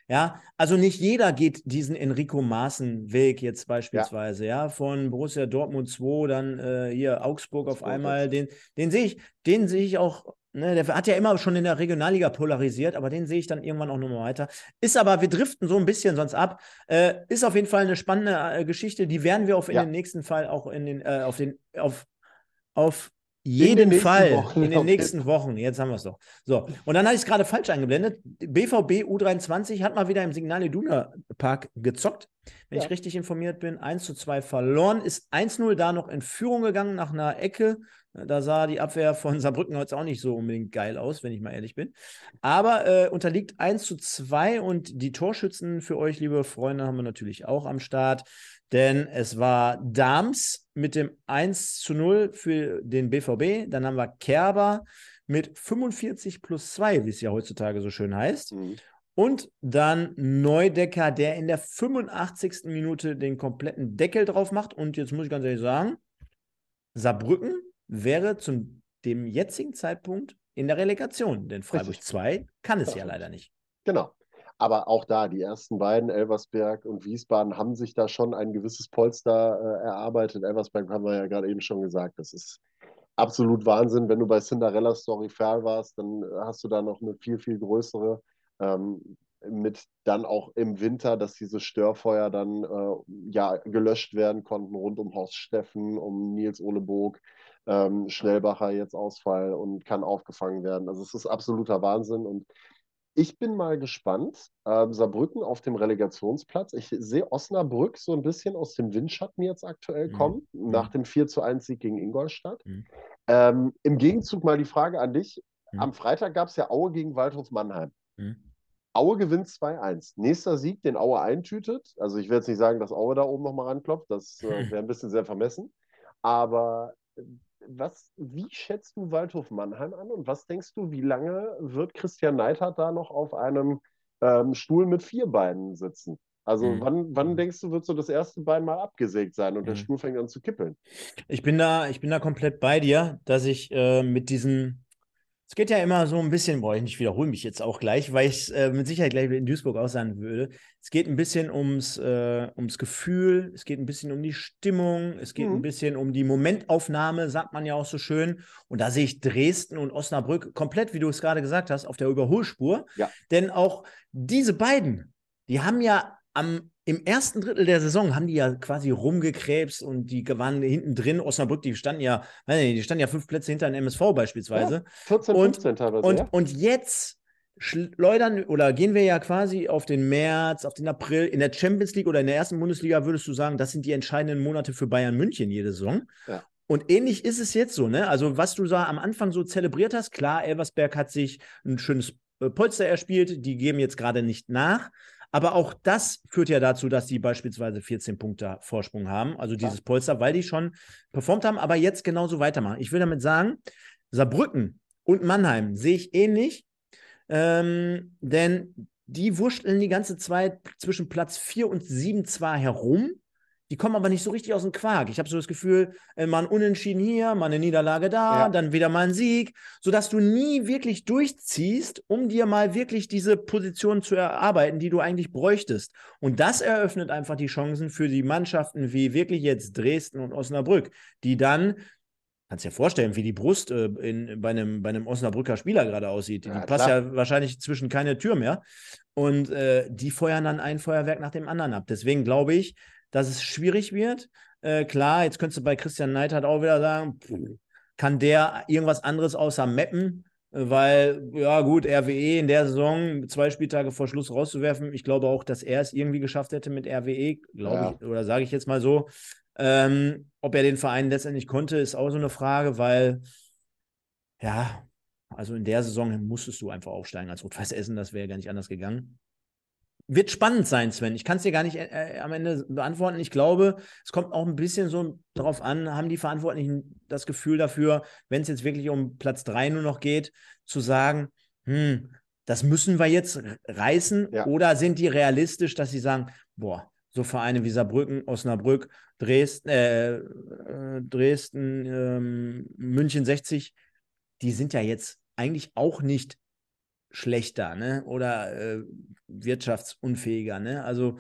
Ja, also nicht jeder geht diesen Enrico Maaßen-Weg jetzt beispielsweise, ja. ja. von Borussia Dortmund 2, dann äh, hier Augsburg auf einmal, den, den sehe ich, den sehe ich auch, ne, der hat ja immer schon in der Regionalliga polarisiert, aber den sehe ich dann irgendwann auch nochmal weiter. Ist aber, wir driften so ein bisschen sonst ab, äh, ist auf jeden Fall eine spannende äh, Geschichte, die werden wir auf in ja. den nächsten Fall auch in den, äh, auf den, auf, auf jeden Fall Wochen, in den nächsten Wochen. Jetzt haben wir es doch. So, und dann hatte ich es gerade falsch eingeblendet. BVB U23 hat mal wieder im Signal Iduna Park gezockt. wenn ja. ich richtig informiert bin. 1 zu 2 verloren, ist 1-0 da noch in Führung gegangen nach einer Ecke. Da sah die Abwehr von Saarbrücken jetzt auch nicht so unbedingt geil aus, wenn ich mal ehrlich bin. Aber äh, unterliegt 1 zu 2 und die Torschützen für euch, liebe Freunde, haben wir natürlich auch am Start. Denn es war Dams mit dem 1 zu 0 für den BVB. Dann haben wir Kerber mit 45 plus 2, wie es ja heutzutage so schön heißt. Mhm. Und dann Neudecker, der in der 85. Minute den kompletten Deckel drauf macht. Und jetzt muss ich ganz ehrlich sagen, Saarbrücken wäre zu dem jetzigen Zeitpunkt in der Relegation, denn Freiburg 2 kann es ja leider nicht. Genau. Aber auch da, die ersten beiden, Elversberg und Wiesbaden, haben sich da schon ein gewisses Polster äh, erarbeitet. Elversberg haben wir ja gerade eben schon gesagt, das ist absolut Wahnsinn. Wenn du bei Cinderella Story fair warst, dann hast du da noch eine viel, viel größere ähm, mit dann auch im Winter, dass diese Störfeuer dann äh, ja gelöscht werden konnten rund um Horst Steffen, um Nils Ole Burg, ähm, Schnellbacher jetzt Ausfall und kann aufgefangen werden. Also es ist absoluter Wahnsinn und ich bin mal gespannt. Ähm, Saarbrücken auf dem Relegationsplatz. Ich sehe Osnabrück so ein bisschen aus dem Windschatten jetzt aktuell mhm. kommen, mhm. nach dem 4 zu 1 Sieg gegen Ingolstadt. Mhm. Ähm, Im Gegenzug mal die Frage an dich. Mhm. Am Freitag gab es ja Aue gegen Waldhof Mannheim. Mhm. Aue gewinnt 2-1. Nächster Sieg, den Aue eintütet. Also ich will jetzt nicht sagen, dass Aue da oben nochmal ranklopft. Das äh, wäre ein bisschen sehr vermessen. Aber was, wie schätzt du Waldhof Mannheim an und was denkst du, wie lange wird Christian Neidhardt da noch auf einem ähm, Stuhl mit vier Beinen sitzen? Also mhm. wann, wann mhm. denkst du, wird so das erste Bein mal abgesägt sein und mhm. der Stuhl fängt an zu kippeln? Ich bin da, ich bin da komplett bei dir, dass ich äh, mit diesen es geht ja immer so ein bisschen, boah, ich wiederhole mich jetzt auch gleich, weil ich es äh, mit Sicherheit gleich in Duisburg auch sagen würde. Es geht ein bisschen ums, äh, ums Gefühl, es geht ein bisschen um die Stimmung, es geht mhm. ein bisschen um die Momentaufnahme, sagt man ja auch so schön. Und da sehe ich Dresden und Osnabrück komplett, wie du es gerade gesagt hast, auf der Überholspur. Ja. Denn auch diese beiden, die haben ja am im ersten Drittel der Saison haben die ja quasi rumgekrebst und die waren hinten drin. Osnabrück, die standen ja, die standen ja fünf Plätze hinter dem MSV beispielsweise. Ja, 14, 15 und, teilweise. Und, ja. und jetzt schleudern oder gehen wir ja quasi auf den März, auf den April. In der Champions League oder in der ersten Bundesliga würdest du sagen, das sind die entscheidenden Monate für Bayern München jede Saison. Ja. Und ähnlich ist es jetzt so, ne? Also, was du da am Anfang so zelebriert hast, klar, Elversberg hat sich ein schönes äh, Polster erspielt, die geben jetzt gerade nicht nach. Aber auch das führt ja dazu, dass sie beispielsweise 14 Punkte Vorsprung haben, also dieses. Polster, weil die schon performt haben, aber jetzt genauso weitermachen. Ich will damit sagen, Saarbrücken und Mannheim sehe ich ähnlich, ähm, denn die wurschteln die ganze Zeit zwischen Platz 4 und 7 zwar herum, die kommen aber nicht so richtig aus dem Quark. Ich habe so das Gefühl, äh, mal ein Unentschieden hier, mal eine Niederlage da, ja. dann wieder mal ein Sieg, sodass du nie wirklich durchziehst, um dir mal wirklich diese Position zu erarbeiten, die du eigentlich bräuchtest. Und das eröffnet einfach die Chancen für die Mannschaften wie wirklich jetzt Dresden und Osnabrück, die dann kannst dir vorstellen, wie die Brust äh, in, bei, einem, bei einem Osnabrücker Spieler gerade aussieht. Ja, die passt klar. ja wahrscheinlich zwischen keine Tür mehr. Und äh, die feuern dann ein Feuerwerk nach dem anderen ab. Deswegen glaube ich, dass es schwierig wird. Äh, klar, jetzt könntest du bei Christian Neidhardt auch wieder sagen, kann der irgendwas anderes außer Mappen? Äh, weil, ja, gut, RWE in der Saison zwei Spieltage vor Schluss rauszuwerfen. Ich glaube auch, dass er es irgendwie geschafft hätte mit RWE, glaube ja. ich, oder sage ich jetzt mal so. Ähm, ob er den Verein letztendlich konnte, ist auch so eine Frage, weil, ja, also in der Saison musstest du einfach aufsteigen als Rot-Weiß Essen, das wäre gar nicht anders gegangen. Wird spannend sein, Sven. Ich kann es dir gar nicht äh, äh, am Ende beantworten. Ich glaube, es kommt auch ein bisschen so darauf an, haben die Verantwortlichen das Gefühl dafür, wenn es jetzt wirklich um Platz 3 nur noch geht, zu sagen, hm, das müssen wir jetzt reißen? Ja. Oder sind die realistisch, dass sie sagen, boah, so Vereine wie Saarbrücken, Osnabrück, Dresden, äh, äh Dresden ähm, München 60, die sind ja jetzt eigentlich auch nicht schlechter, ne? Oder äh, wirtschaftsunfähiger, ne? Also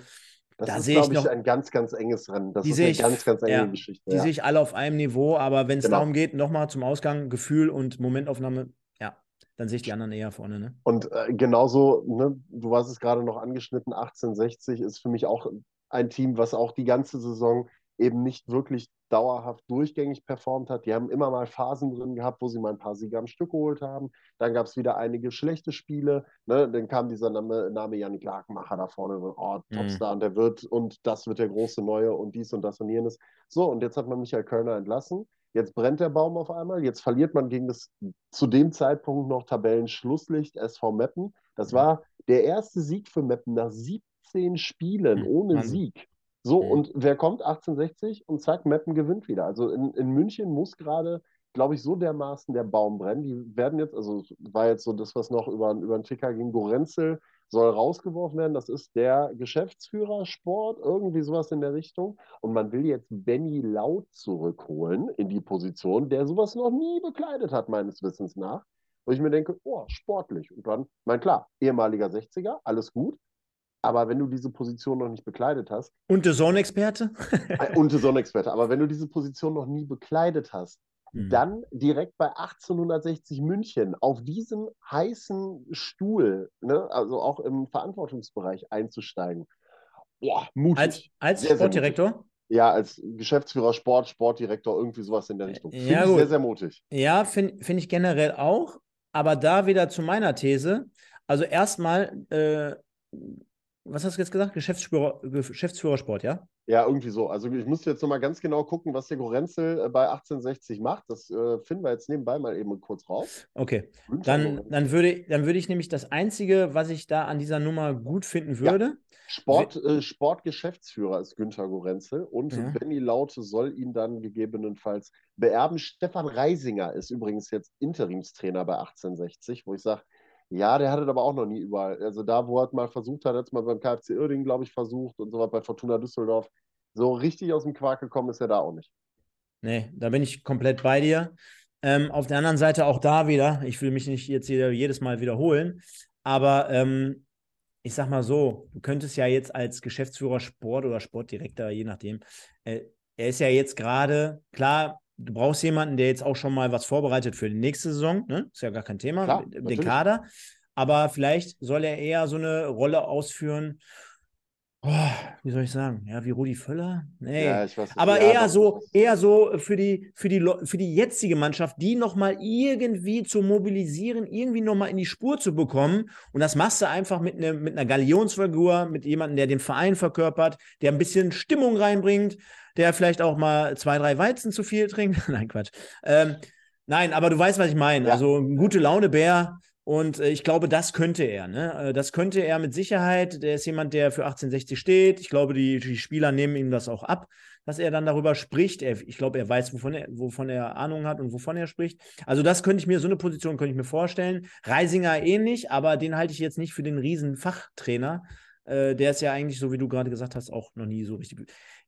das da sehe ich noch ein ganz, ganz enges Rennen. Das ist eine ich, ganz, ganz enge ja, Geschichte. Die ja. sehe ich alle auf einem Niveau, aber wenn es genau. darum geht, nochmal zum Ausgang, Gefühl und Momentaufnahme, ja, dann sehe ich die anderen eher vorne. Ne? Und äh, genauso, ne, du hast es gerade noch angeschnitten, 1860 ist für mich auch ein Team, was auch die ganze Saison eben nicht wirklich dauerhaft durchgängig performt hat. Die haben immer mal Phasen drin gehabt, wo sie mal ein paar Siege am Stück geholt haben. Dann gab es wieder einige schlechte Spiele. Ne? Dann kam dieser Name, Name Janik Lakenmacher da vorne, oh, Topstar, mhm. und der wird, und das wird der große Neue und dies und das und jenes. So, und jetzt hat man Michael Kölner entlassen. Jetzt brennt der Baum auf einmal. Jetzt verliert man gegen das zu dem Zeitpunkt noch Tabellenschlusslicht SV Meppen. Das mhm. war der erste Sieg für Meppen nach 17 Spielen mhm. ohne Mann. Sieg. So, mhm. und wer kommt? 1860 und zack, Meppen gewinnt wieder. Also in, in München muss gerade, glaube ich, so dermaßen der Baum brennen. Die werden jetzt, also war jetzt so das, was noch über, über den Ticker ging, Gorenzel soll rausgeworfen werden. Das ist der Geschäftsführer Sport, irgendwie sowas in der Richtung. Und man will jetzt Benny Laut zurückholen in die Position, der sowas noch nie bekleidet hat, meines Wissens nach. Wo ich mir denke, oh, sportlich. Und dann, mein klar, ehemaliger 60er, alles gut. Aber wenn du diese Position noch nicht bekleidet hast. Und der Zone-Experte? Äh, und der Zone-Experte. Aber wenn du diese Position noch nie bekleidet hast, mhm. dann direkt bei 1860 München auf diesem heißen Stuhl, ne, also auch im Verantwortungsbereich einzusteigen. Boah, mutig. Als, als Sportdirektor? Ja, als Geschäftsführer Sport, Sportdirektor, irgendwie sowas in der Richtung. Finde ja, ich sehr, sehr mutig. Ja, finde find ich generell auch. Aber da wieder zu meiner These. Also erstmal, äh, was hast du jetzt gesagt? Geschäftsführer, Geschäftsführersport, ja? Ja, irgendwie so. Also ich muss jetzt nochmal ganz genau gucken, was der Gorenzel äh, bei 1860 macht. Das äh, finden wir jetzt nebenbei mal eben kurz raus. Okay. Dann, dann, würde, dann würde ich nämlich das Einzige, was ich da an dieser Nummer gut finden würde. Ja. Sport, äh, Sportgeschäftsführer ist Günther Gorenzel und ja. Benny Laute soll ihn dann gegebenenfalls beerben. Stefan Reisinger ist übrigens jetzt Interimstrainer bei 1860, wo ich sage, ja, der hat es aber auch noch nie überall. Also da, wo er mal versucht hat, jetzt mal beim KFC Irding, glaube ich, versucht und so was bei Fortuna Düsseldorf. So richtig aus dem Quark gekommen ist er da auch nicht. Nee, da bin ich komplett bei dir. Ähm, auf der anderen Seite auch da wieder, ich will mich nicht jetzt jedes Mal wiederholen, aber ähm, ich sag mal so, du könntest ja jetzt als Geschäftsführer Sport oder Sportdirektor, je nachdem, äh, er ist ja jetzt gerade, klar, du brauchst jemanden, der jetzt auch schon mal was vorbereitet für die nächste Saison. Ne? Ist ja gar kein Thema, Klar, den natürlich. Kader. Aber vielleicht soll er eher so eine Rolle ausführen. Oh, wie soll ich sagen? Ja, wie Rudi Völler? Nee. Ja, weiß, aber eher ja, so, eher so für die, für die, für die jetzige Mannschaft, die nochmal irgendwie zu mobilisieren, irgendwie nochmal in die Spur zu bekommen. Und das machst du einfach mit, ne, mit einer Galionsfigur, mit jemandem, der den Verein verkörpert, der ein bisschen Stimmung reinbringt der vielleicht auch mal zwei, drei Weizen zu viel trinkt. nein, Quatsch. Ähm, nein, aber du weißt, was ich meine. Ja. Also gute Laune-Bär. Und äh, ich glaube, das könnte er. Ne? Äh, das könnte er mit Sicherheit. Der ist jemand, der für 1860 steht. Ich glaube, die, die Spieler nehmen ihm das auch ab, dass er dann darüber spricht. Er, ich glaube, er weiß, wovon er, wovon er Ahnung hat und wovon er spricht. Also, das könnte ich mir, so eine Position könnte ich mir vorstellen. Reisinger ähnlich, aber den halte ich jetzt nicht für den riesen Fachtrainer. Äh, der ist ja eigentlich, so wie du gerade gesagt hast, auch noch nie so richtig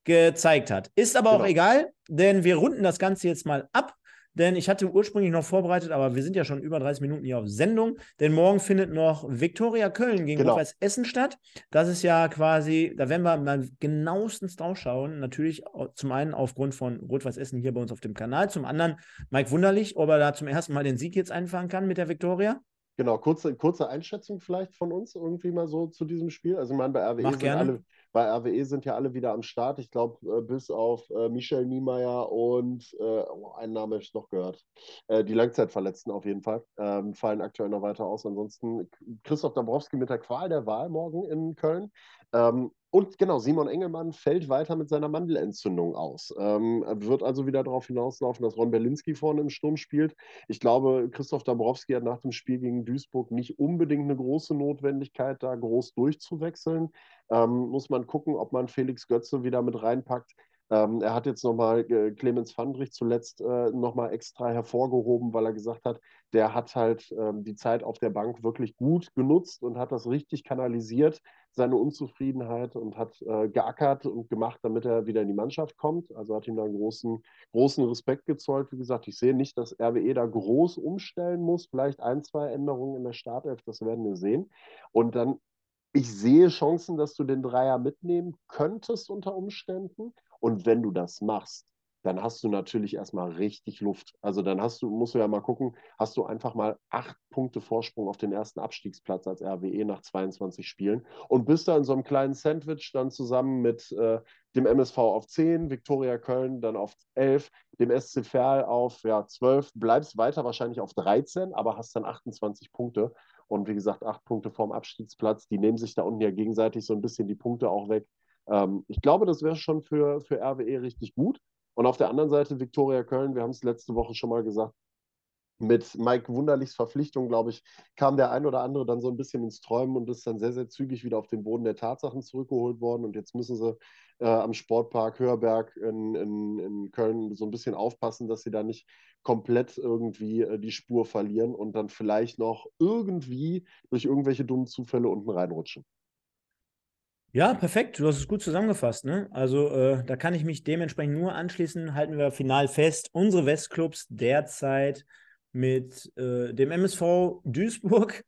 gezeigt hat. Ist aber genau. auch egal, denn wir runden das Ganze jetzt mal ab. Denn ich hatte ursprünglich noch vorbereitet, aber wir sind ja schon über 30 Minuten hier auf Sendung. Denn morgen findet noch Viktoria Köln gegen genau. Rot-Weiß Essen statt. Das ist ja quasi, da werden wir mal genauestens drauf schauen. Natürlich zum einen aufgrund von Rot-Weiß Essen hier bei uns auf dem Kanal. Zum anderen Mike Wunderlich, ob er da zum ersten Mal den Sieg jetzt einfahren kann mit der Viktoria. Genau, kurze, kurze Einschätzung vielleicht von uns irgendwie mal so zu diesem Spiel. Also ich meine, bei RWE Mach sind gerne. alle bei RWE sind ja alle wieder am Start. Ich glaube, äh, bis auf äh, Michel Niemeyer und äh, oh, einen Namen habe ich noch gehört. Äh, die Langzeitverletzten auf jeden Fall ähm, fallen aktuell noch weiter aus. Ansonsten Christoph Dabrowski mit der Qual der Wahl morgen in Köln. Ähm, und genau, Simon Engelmann fällt weiter mit seiner Mandelentzündung aus. Ähm, wird also wieder darauf hinauslaufen, dass Ron Berlinski vorne im Sturm spielt. Ich glaube, Christoph Dabrowski hat nach dem Spiel gegen Duisburg nicht unbedingt eine große Notwendigkeit, da groß durchzuwechseln. Ähm, muss man gucken, ob man Felix Götze wieder mit reinpackt. Ähm, er hat jetzt nochmal äh, Clemens Fandrich zuletzt äh, nochmal extra hervorgehoben, weil er gesagt hat, der hat halt ähm, die Zeit auf der Bank wirklich gut genutzt und hat das richtig kanalisiert, seine Unzufriedenheit und hat äh, geackert und gemacht, damit er wieder in die Mannschaft kommt. Also hat ihm da einen großen, großen Respekt gezollt. Wie gesagt, ich sehe nicht, dass RWE da groß umstellen muss. Vielleicht ein, zwei Änderungen in der Startelf, das werden wir sehen. Und dann ich sehe Chancen, dass du den Dreier mitnehmen könntest unter Umständen. Und wenn du das machst, dann hast du natürlich erstmal richtig Luft. Also dann hast du, musst du ja mal gucken, hast du einfach mal acht Punkte Vorsprung auf den ersten Abstiegsplatz als RWE nach 22 Spielen und bist da in so einem kleinen Sandwich dann zusammen mit äh, dem MSV auf 10, Viktoria Köln dann auf 11, dem SC Verl auf ja, 12, bleibst weiter wahrscheinlich auf 13, aber hast dann 28 Punkte. Und wie gesagt, acht Punkte vorm Abstiegsplatz. Die nehmen sich da unten ja gegenseitig so ein bisschen die Punkte auch weg. Ähm, ich glaube, das wäre schon für, für RWE richtig gut. Und auf der anderen Seite Viktoria Köln, wir haben es letzte Woche schon mal gesagt, mit Mike Wunderlichs Verpflichtung, glaube ich, kam der ein oder andere dann so ein bisschen ins Träumen und ist dann sehr, sehr zügig wieder auf den Boden der Tatsachen zurückgeholt worden. Und jetzt müssen sie äh, am Sportpark Hörberg in, in, in, Köln so ein bisschen aufpassen, dass sie da nicht komplett irgendwie äh, die Spur verlieren und dann vielleicht noch irgendwie durch irgendwelche dummen Zufälle unten reinrutschen. Ja, perfekt. Du hast es gut zusammengefasst. Ne? Also äh, da kann ich mich dementsprechend nur anschließen. Halten wir final fest. Unsere Westclubs derzeit mit äh, dem MSV Duisburg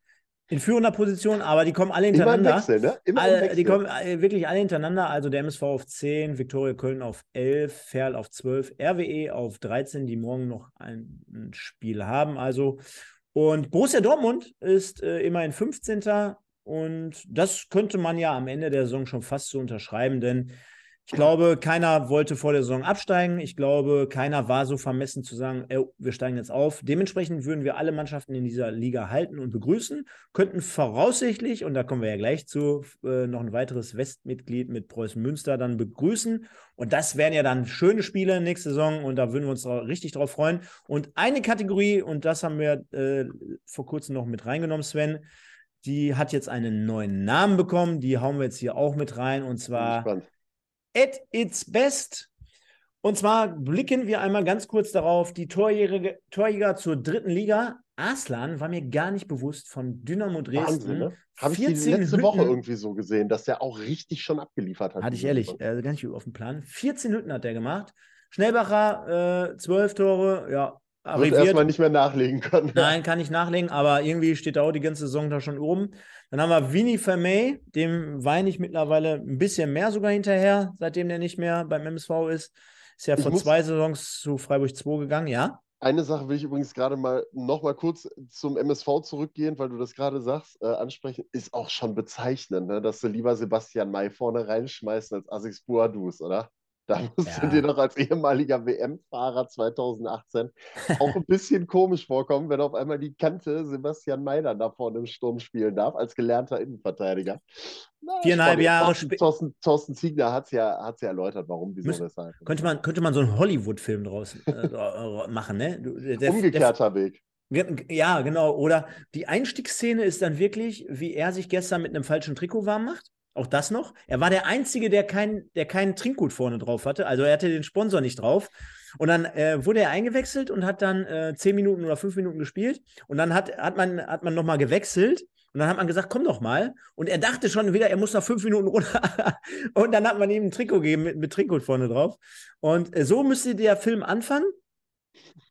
in führender Position, aber die kommen alle hintereinander. Immer im Wechsel, ne? Immer alle, Die kommen äh, wirklich alle hintereinander. Also der MSV auf 10, Viktoria Köln auf 11, Ferl auf 12, RWE auf 13, die morgen noch ein, ein Spiel haben. Also und Borussia Dortmund ist äh, immerhin 15. Und das könnte man ja am Ende der Saison schon fast so unterschreiben, denn ich glaube, keiner wollte vor der Saison absteigen. Ich glaube, keiner war so vermessen zu sagen, ey, wir steigen jetzt auf. Dementsprechend würden wir alle Mannschaften in dieser Liga halten und begrüßen, könnten voraussichtlich, und da kommen wir ja gleich zu, äh, noch ein weiteres Westmitglied mit Preußen Münster dann begrüßen. Und das wären ja dann schöne Spiele nächste Saison und da würden wir uns richtig drauf freuen. Und eine Kategorie, und das haben wir äh, vor kurzem noch mit reingenommen, Sven, die hat jetzt einen neuen Namen bekommen. Die hauen wir jetzt hier auch mit rein. Und zwar at its best. Und zwar blicken wir einmal ganz kurz darauf, die Torjäger, Torjäger zur dritten Liga. Aslan war mir gar nicht bewusst von Dynamo Dresden. Wahnsinn, ne? Habe ich die letzte Hütten, Woche irgendwie so gesehen, dass der auch richtig schon abgeliefert hat. Hatte ich ehrlich, äh, gar nicht auf dem Plan. 14 Hütten hat der gemacht. Schnellbacher, äh, 12 Tore, ja, wird erstmal nicht mehr nachlegen können. Nein, kann ich nachlegen, aber irgendwie steht da auch die ganze Saison da schon oben. Dann haben wir Vinny Vermey, dem weine ich mittlerweile ein bisschen mehr sogar hinterher, seitdem der nicht mehr beim MSV ist. Ist ja ich vor zwei Saisons zu Freiburg 2 gegangen, ja? Eine Sache will ich übrigens gerade mal noch mal kurz zum MSV zurückgehen, weil du das gerade sagst, äh, ansprechen, ist auch schon bezeichnend, ne? dass du lieber Sebastian May vorne reinschmeißt als Asix Boadus, oder? Da musst ja. du dir doch als ehemaliger WM-Fahrer 2018 auch ein bisschen komisch vorkommen, wenn auf einmal die Kante Sebastian Meiner da vorne im Sturm spielen darf, als gelernter Innenverteidiger. Na, Viereinhalb Jahre später. Thorsten, Thorsten Ziegler hat es ja, hat's ja erläutert, warum, wieso, Müs weshalb. Könnte man, könnte man so einen Hollywood-Film draus äh, machen, ne? Der, Umgekehrter der, Weg. Ja, genau. Oder die Einstiegsszene ist dann wirklich, wie er sich gestern mit einem falschen Trikot warm macht. Auch das noch. Er war der Einzige, der, kein, der keinen Trinkgut vorne drauf hatte. Also er hatte den Sponsor nicht drauf. Und dann äh, wurde er eingewechselt und hat dann äh, zehn Minuten oder fünf Minuten gespielt. Und dann hat, hat man, hat man nochmal gewechselt. Und dann hat man gesagt, komm doch mal. Und er dachte schon wieder, er muss noch fünf Minuten runter. und dann hat man ihm ein Trikot gegeben mit, mit Trinkgut vorne drauf. Und äh, so müsste der Film anfangen.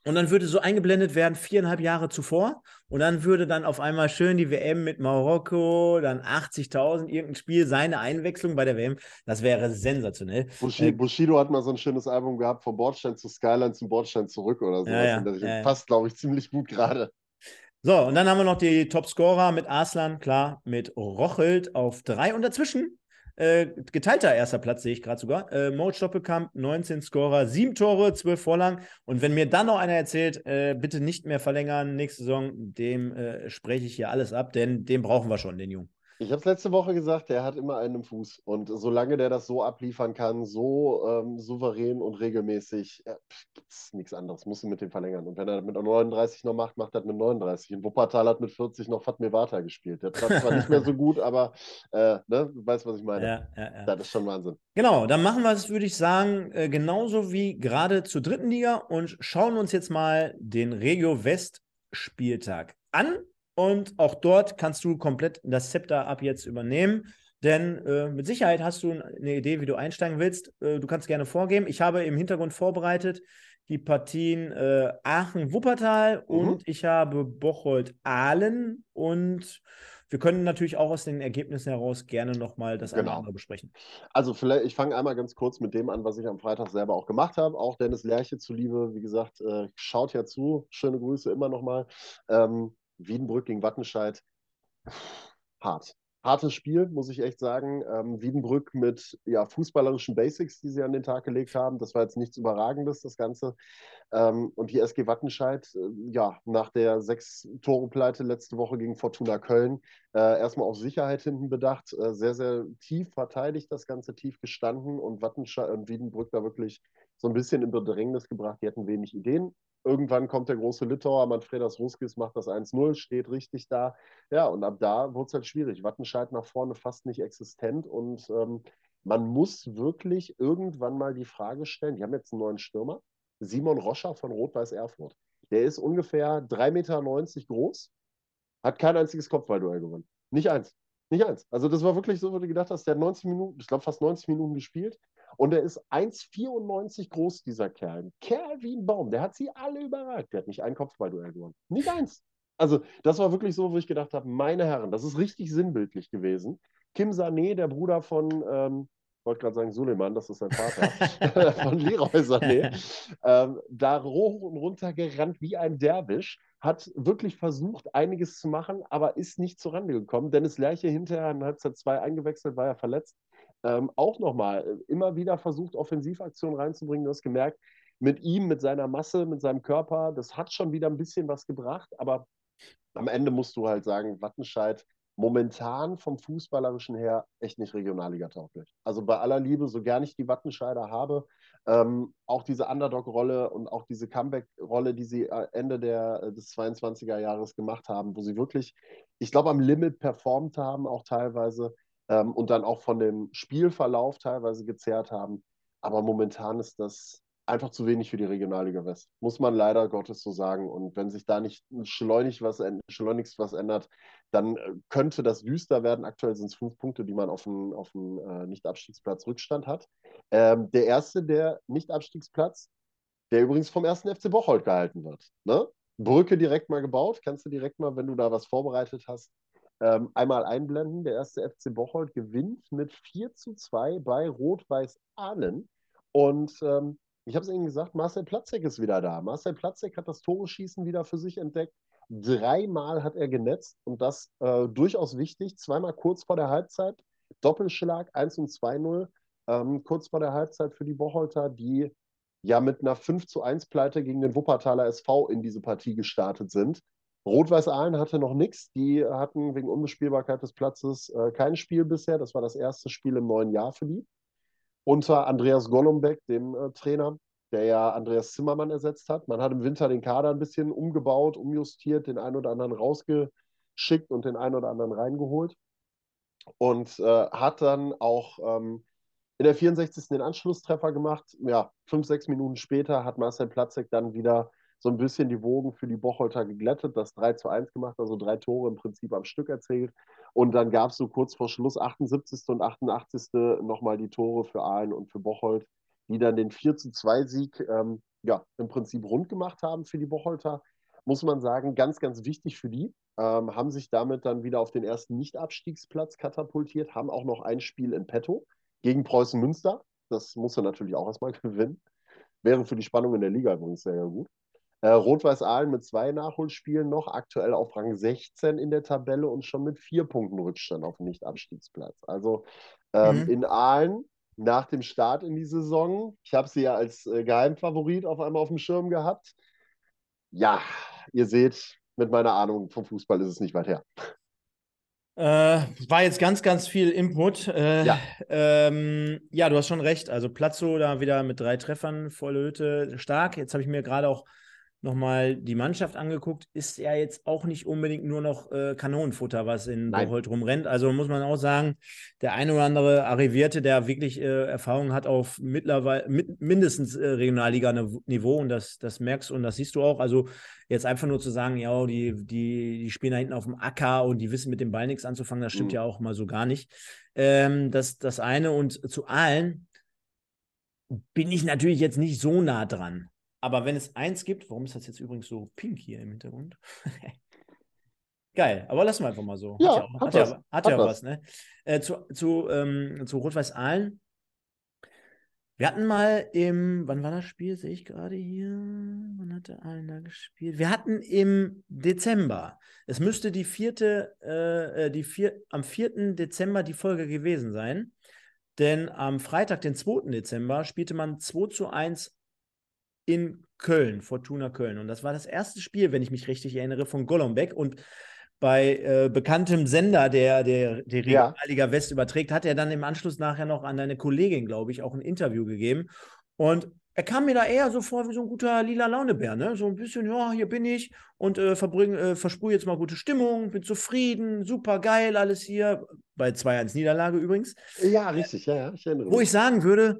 Und dann würde so eingeblendet werden, viereinhalb Jahre zuvor. Und dann würde dann auf einmal schön die WM mit Marokko, dann 80.000, irgendein Spiel, seine Einwechslung bei der WM. Das wäre sensationell. Bushido, äh, Bushido hat mal so ein schönes Album gehabt, vom Bordstein zu Skyline zum Bordstein zurück oder so. Ja, ja, das ja, passt, glaube ich, ziemlich gut gerade. So, und dann haben wir noch die Top-Scorer mit Arslan, klar, mit Rochelt auf drei. Und dazwischen äh, geteilter erster Platz sehe ich gerade sogar. Äh, Mo Stoppelkamp, 19 Scorer, 7 Tore, 12 Vorlagen. Und wenn mir dann noch einer erzählt, äh, bitte nicht mehr verlängern nächste Saison, dem äh, spreche ich hier alles ab, denn den brauchen wir schon, den Jungen. Ich habe es letzte Woche gesagt, der hat immer einen im Fuß. Und solange der das so abliefern kann, so ähm, souverän und regelmäßig, äh, gibt es nichts anderes. Muss mit dem verlängern. Und wenn er mit 39 noch macht, macht er mit 39. In Wuppertal hat mit 40 noch Fatmir Vata gespielt. Der trifft zwar nicht mehr so gut, aber äh, ne, du weißt, was ich meine. Ja, ja, ja. Das ist schon Wahnsinn. Genau, dann machen wir es, würde ich sagen, äh, genauso wie gerade zur dritten Liga und schauen uns jetzt mal den Regio West Spieltag an. Und auch dort kannst du komplett das Zepter ab jetzt übernehmen. Denn äh, mit Sicherheit hast du eine Idee, wie du einsteigen willst. Äh, du kannst gerne vorgeben. Ich habe im Hintergrund vorbereitet die Partien äh, Aachen-Wuppertal mhm. und ich habe Bocholt-Ahlen. Und wir können natürlich auch aus den Ergebnissen heraus gerne nochmal das Genau. andere besprechen. Also vielleicht, ich fange einmal ganz kurz mit dem an, was ich am Freitag selber auch gemacht habe. Auch Dennis Lerche zuliebe, wie gesagt, äh, schaut ja zu. Schöne Grüße immer nochmal. Ähm, Wiedenbrück gegen Wattenscheid. Hart. Hartes Spiel, muss ich echt sagen. Ähm, Wiedenbrück mit ja, fußballerischen Basics, die sie an den Tag gelegt haben. Das war jetzt nichts Überragendes, das Ganze. Ähm, und die SG Wattenscheid, äh, ja, nach der Sechs-Tore-Pleite letzte Woche gegen Fortuna Köln, äh, erstmal auf Sicherheit hinten bedacht, äh, sehr, sehr tief verteidigt, das Ganze tief gestanden und Wattenscheid und Wiedenbrück da wirklich so ein bisschen in Bedrängnis gebracht. Die hatten wenig Ideen. Irgendwann kommt der große Litauer, Manfredas Ruskis macht das 1-0, steht richtig da. Ja, und ab da wurde es halt schwierig. Wattenscheid nach vorne fast nicht existent und ähm, man muss wirklich irgendwann mal die Frage stellen, die haben jetzt einen neuen Stürmer, Simon Roscher von Rot-Weiß Erfurt. Der ist ungefähr 3,90 Meter groß, hat kein einziges Kopfballduell gewonnen. Nicht eins. Nicht eins. Also das war wirklich so, wo du gedacht hast, der hat 90 Minuten, ich glaube fast 90 Minuten gespielt und der ist 1,94 groß, dieser Kerl. Kerl wie ein Baum. Der hat sie alle überragt. Der hat nicht ein Kopfballduell gewonnen. Nicht eins. Also das war wirklich so, wo ich gedacht habe, meine Herren, das ist richtig sinnbildlich gewesen. Kim Sané, der Bruder von, ähm, ich wollte gerade sagen Suleiman, das ist sein Vater, von Leroy Sané, ähm, da hoch und runter gerannt wie ein Derwisch, hat wirklich versucht, einiges zu machen, aber ist nicht zurande gekommen. Dennis Lerche hinterher in Halbzeit 2 eingewechselt, war ja verletzt. Ähm, auch nochmal immer wieder versucht, Offensivaktionen reinzubringen. Du hast gemerkt, mit ihm, mit seiner Masse, mit seinem Körper, das hat schon wieder ein bisschen was gebracht, aber am Ende musst du halt sagen, Wattenscheid momentan vom Fußballerischen her echt nicht Regionalliga tauglich. Also bei aller Liebe, so gern ich die Wattenscheider habe, ähm, auch diese Underdog-Rolle und auch diese Comeback-Rolle, die sie äh, Ende der, äh, des 22er Jahres gemacht haben, wo sie wirklich, ich glaube, am Limit performt haben, auch teilweise, ähm, und dann auch von dem Spielverlauf teilweise gezerrt haben. Aber momentan ist das einfach zu wenig für die Regionalliga West. Muss man leider Gottes so sagen. Und wenn sich da nicht schleunig was, schleunigst was ändert, dann äh, könnte das düster werden. Aktuell sind es fünf Punkte, die man auf dem, auf dem äh, Nicht-Abstiegsplatz Rückstand hat. Ähm, der erste, der Nicht-Abstiegsplatz, der übrigens vom ersten FC Bocholt gehalten wird. Ne? Brücke direkt mal gebaut. Kannst du direkt mal, wenn du da was vorbereitet hast, ähm, einmal einblenden. Der erste FC Bocholt gewinnt mit 4 zu 2 bei Rot-Weiß Ahlen. Und ähm, ich habe es Ihnen gesagt, Marcel Platzek ist wieder da. Marcel Platzek hat das Tore-Schießen wieder für sich entdeckt. Dreimal hat er genetzt und das äh, durchaus wichtig. Zweimal kurz vor der Halbzeit. Doppelschlag 1 und 2-0. Ähm, kurz vor der Halbzeit für die Bocholter, die ja mit einer 5 zu 1 Pleite gegen den Wuppertaler SV in diese Partie gestartet sind. Rot-Weiß Aalen hatte noch nichts. Die hatten wegen Unbespielbarkeit des Platzes äh, kein Spiel bisher. Das war das erste Spiel im neuen Jahr für die unter Andreas Golombek, dem äh, Trainer, der ja Andreas Zimmermann ersetzt hat. Man hat im Winter den Kader ein bisschen umgebaut, umjustiert, den einen oder anderen rausgeschickt und den einen oder anderen reingeholt. Und äh, hat dann auch ähm, in der 64. den Anschlusstreffer gemacht. Ja, fünf, sechs Minuten später hat Marcel Platzek dann wieder so ein bisschen die Wogen für die Bocholter geglättet, das 3 zu 1 gemacht, also drei Tore im Prinzip am Stück erzählt. Und dann gab es so kurz vor Schluss 78. und 88. nochmal die Tore für Aalen und für Bocholt, die dann den 4 zu 2 Sieg ähm, ja, im Prinzip rund gemacht haben für die Bocholter. Muss man sagen, ganz, ganz wichtig für die. Ähm, haben sich damit dann wieder auf den ersten Nicht-Abstiegsplatz katapultiert, haben auch noch ein Spiel in petto gegen Preußen Münster. Das muss er natürlich auch erstmal gewinnen. Wäre für die Spannung in der Liga übrigens sehr, sehr gut. Äh, Rot-Weiß Aalen mit zwei Nachholspielen noch, aktuell auf Rang 16 in der Tabelle und schon mit vier Punkten Rückstand auf dem Nicht-Abstiegsplatz. Also ähm, mhm. in Aalen nach dem Start in die Saison, ich habe sie ja als äh, Geheimfavorit auf einmal auf dem Schirm gehabt. Ja, ihr seht, mit meiner Ahnung vom Fußball ist es nicht weit her. Äh, war jetzt ganz, ganz viel Input. Äh, ja. Ähm, ja, du hast schon recht. Also Platzo da wieder mit drei Treffern volle Hütte stark. Jetzt habe ich mir gerade auch nochmal die Mannschaft angeguckt, ist ja jetzt auch nicht unbedingt nur noch äh, Kanonenfutter, was in Bocholt rumrennt. Also muss man auch sagen, der eine oder andere Arrivierte, der wirklich äh, Erfahrung hat auf mittlerweile mit, mindestens äh, Regionalliga-Niveau und das, das merkst und das siehst du auch. Also jetzt einfach nur zu sagen, ja, die, die, die spielen da hinten auf dem Acker und die wissen mit dem Ball nichts anzufangen, das stimmt mhm. ja auch mal so gar nicht. Ähm, das, das eine und zu allen bin ich natürlich jetzt nicht so nah dran. Aber wenn es eins gibt, warum ist das jetzt übrigens so pink hier im Hintergrund? Geil, aber lassen wir einfach mal so. Ja, hat ja, hat hat ja, was. hat Hat ja was. was, ne? Äh, zu zu, ähm, zu Rot-Weiß Aalen. Wir hatten mal im, wann war das Spiel? Sehe ich gerade hier. Wann hat der Aalen da gespielt? Wir hatten im Dezember. Es müsste die vierte, äh, äh, die vier, am 4. Dezember die Folge gewesen sein. Denn am Freitag, den 2. Dezember, spielte man 2 zu 1 in Köln, Fortuna Köln. Und das war das erste Spiel, wenn ich mich richtig erinnere, von Golombek. Und bei äh, bekanntem Sender, der, der die Ja. Regionalliga West überträgt, hat er dann im Anschluss nachher noch an deine Kollegin, glaube ich, auch ein Interview gegeben. Und er kam mir da eher so vor wie so ein guter lila Launebär, ne? So ein bisschen, ja, hier bin ich und äh, verbring, äh, versprühe jetzt mal gute Stimmung, bin zufrieden, super geil, alles hier. Bei 2-1 Niederlage übrigens. Ja, richtig, ja, ja, ich erinnere Wo mich. ich sagen würde,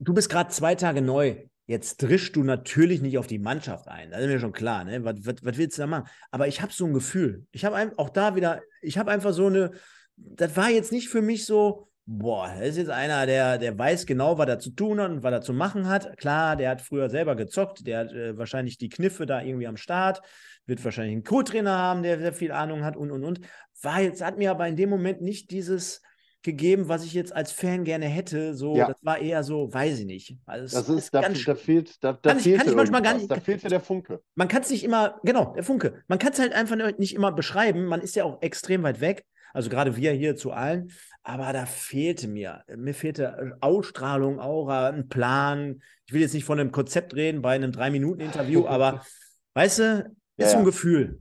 du bist gerade zwei Tage neu. Jetzt drischst du natürlich nicht auf die Mannschaft ein. Das ist mir schon klar, ne? Was, was, was willst du da machen? Aber ich habe so ein Gefühl. Ich habe auch da wieder, ich habe einfach so eine, das war jetzt nicht für mich so, boah, das ist jetzt einer, der, der weiß genau, was er zu tun hat und was er zu machen hat. Klar, der hat früher selber gezockt, der hat äh, wahrscheinlich die Kniffe da irgendwie am Start, wird wahrscheinlich einen Co-Trainer haben, der sehr viel Ahnung hat und und und. War jetzt, hat mir aber in dem Moment nicht dieses gegeben, was ich jetzt als Fan gerne hätte. So, Ja. das war eher so, weiß ich nicht. Also Das ist, da, ganz da fehlt, da, da Kann ich- kann ich manchmal gar nicht- Da fehlte der Funke. man kann es nicht immer, genau, der Funke. Man kann es halt einfach nicht immer beschreiben. Man ist ja auch extrem weit weg. Also gerade wir hier zu allen. Aber da fehlte mir, mir fehlte Ausstrahlung, Aura, ein Plan. Ich will jetzt nicht von einem Konzept reden bei einem Drei-Minuten-Interview, aber weißt du, ist Ja, so ein. Gefühl.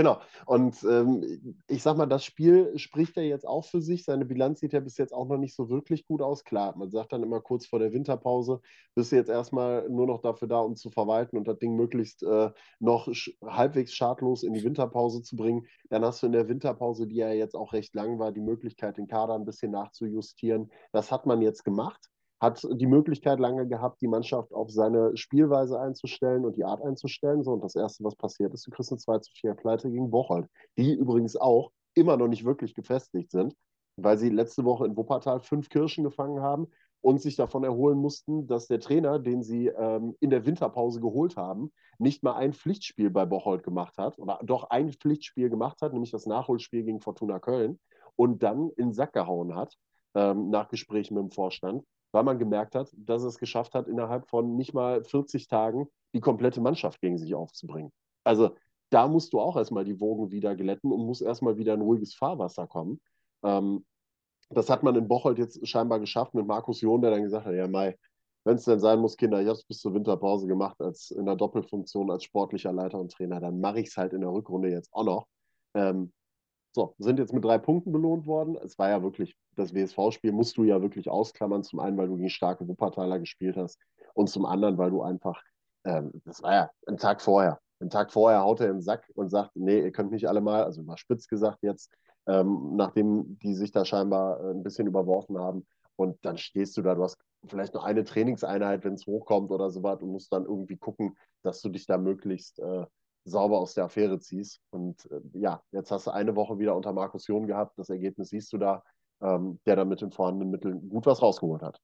Genau. Und ähm, ich sag mal, das Spiel spricht ja jetzt auch für sich. Seine Bilanz sieht ja bis jetzt auch noch nicht so wirklich gut aus. Klar, man sagt dann immer kurz vor der Winterpause, bist du jetzt erstmal nur noch dafür da, um zu verwalten und das Ding möglichst äh, noch halbwegs schadlos in die Winterpause zu bringen. Dann hast du in der Winterpause, die ja jetzt auch recht lang war, die Möglichkeit, den Kader ein bisschen nachzujustieren. Das hat man jetzt gemacht hat die Möglichkeit lange gehabt, die Mannschaft auf seine Spielweise einzustellen und die Art einzustellen. So, und das Erste, was passiert ist, du kriegst eine 2 zu 4 Pleite gegen Bocholt, die übrigens auch immer noch nicht wirklich gefestigt sind, weil sie letzte Woche in Wuppertal fünf Kirschen gefangen haben und sich davon erholen mussten, dass der Trainer, den sie ähm, in der Winterpause geholt haben, nicht mal ein Pflichtspiel bei Bocholt gemacht hat oder doch ein Pflichtspiel gemacht hat, nämlich das Nachholspiel gegen Fortuna Köln und dann in den Sack gehauen hat, ähm, nach Gesprächen mit dem Vorstand weil man gemerkt hat, dass es geschafft hat, innerhalb von nicht mal 40 Tagen die komplette Mannschaft gegen sich aufzubringen. Also da musst du auch erstmal die Wogen wieder glätten und muss erstmal wieder ein ruhiges Fahrwasser kommen. Ähm, das hat man in Bocholt jetzt scheinbar geschafft mit Markus John, der dann gesagt hat, ja Mai, wenn es denn sein muss, Kinder, ich habe es bis zur Winterpause gemacht als in der Doppelfunktion als sportlicher Leiter und Trainer, dann mache ich es halt in der Rückrunde jetzt auch noch. Ähm, so, sind jetzt mit drei Punkten belohnt worden. Es war ja wirklich, das WSV-Spiel musst du ja wirklich ausklammern. Zum einen, weil du gegen starke Wuppertaler gespielt hast und zum anderen, weil du einfach, ähm, das war ja ein Tag vorher. Einen Tag vorher haut er den Sack und sagt, nee, ihr könnt nicht alle mal, also mal spitz gesagt jetzt, ähm, nachdem die sich da scheinbar äh, ein bisschen überworfen haben. Und dann stehst du da, du hast vielleicht noch eine Trainingseinheit, wenn es hochkommt oder so was und musst dann irgendwie gucken, dass du dich da möglichst äh, sauber aus der Affäre ziehst. Und äh, ja, jetzt hast du eine Woche wieder unter Markus John gehabt. Das Ergebnis siehst du da, ähm, der da mit den vorhandenen Mitteln gut was rausgeholt hat.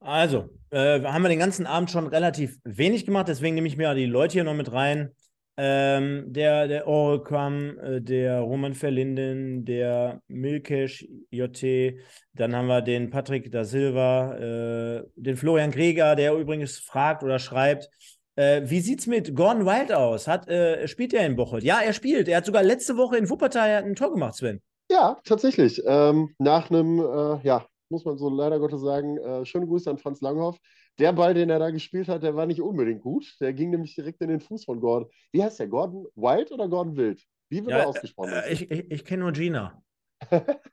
Also, äh, haben wir den ganzen Abend schon relativ wenig gemacht, deswegen nehme ich mir die Leute hier noch mit rein. Ähm, der der Orelkam, äh, der Roman Verlinden, der Milkesh JT, dann haben wir den Patrick da Silva, äh, den Florian Greger, der übrigens fragt oder schreibt, äh, wie sieht's mit Gordon Wild aus? Hat, äh, spielt er in Bocholt? Ja, er spielt. Er hat sogar letzte Woche in Wuppertal ein Tor gemacht, Sven. Ja, tatsächlich. Ähm, nach einem, äh, ja, muss man so leider Gottes sagen, äh, schöne Grüße an Franz Langhoff. Der Ball, den er da gespielt hat, der war nicht unbedingt gut. Der ging nämlich direkt in den Fuß von Gordon. Wie heißt der? Gordon Wild oder Gordon Wild? Wie wird Ja, er ausgesprochen? Äh, ich ich, ich kenne nur Gina.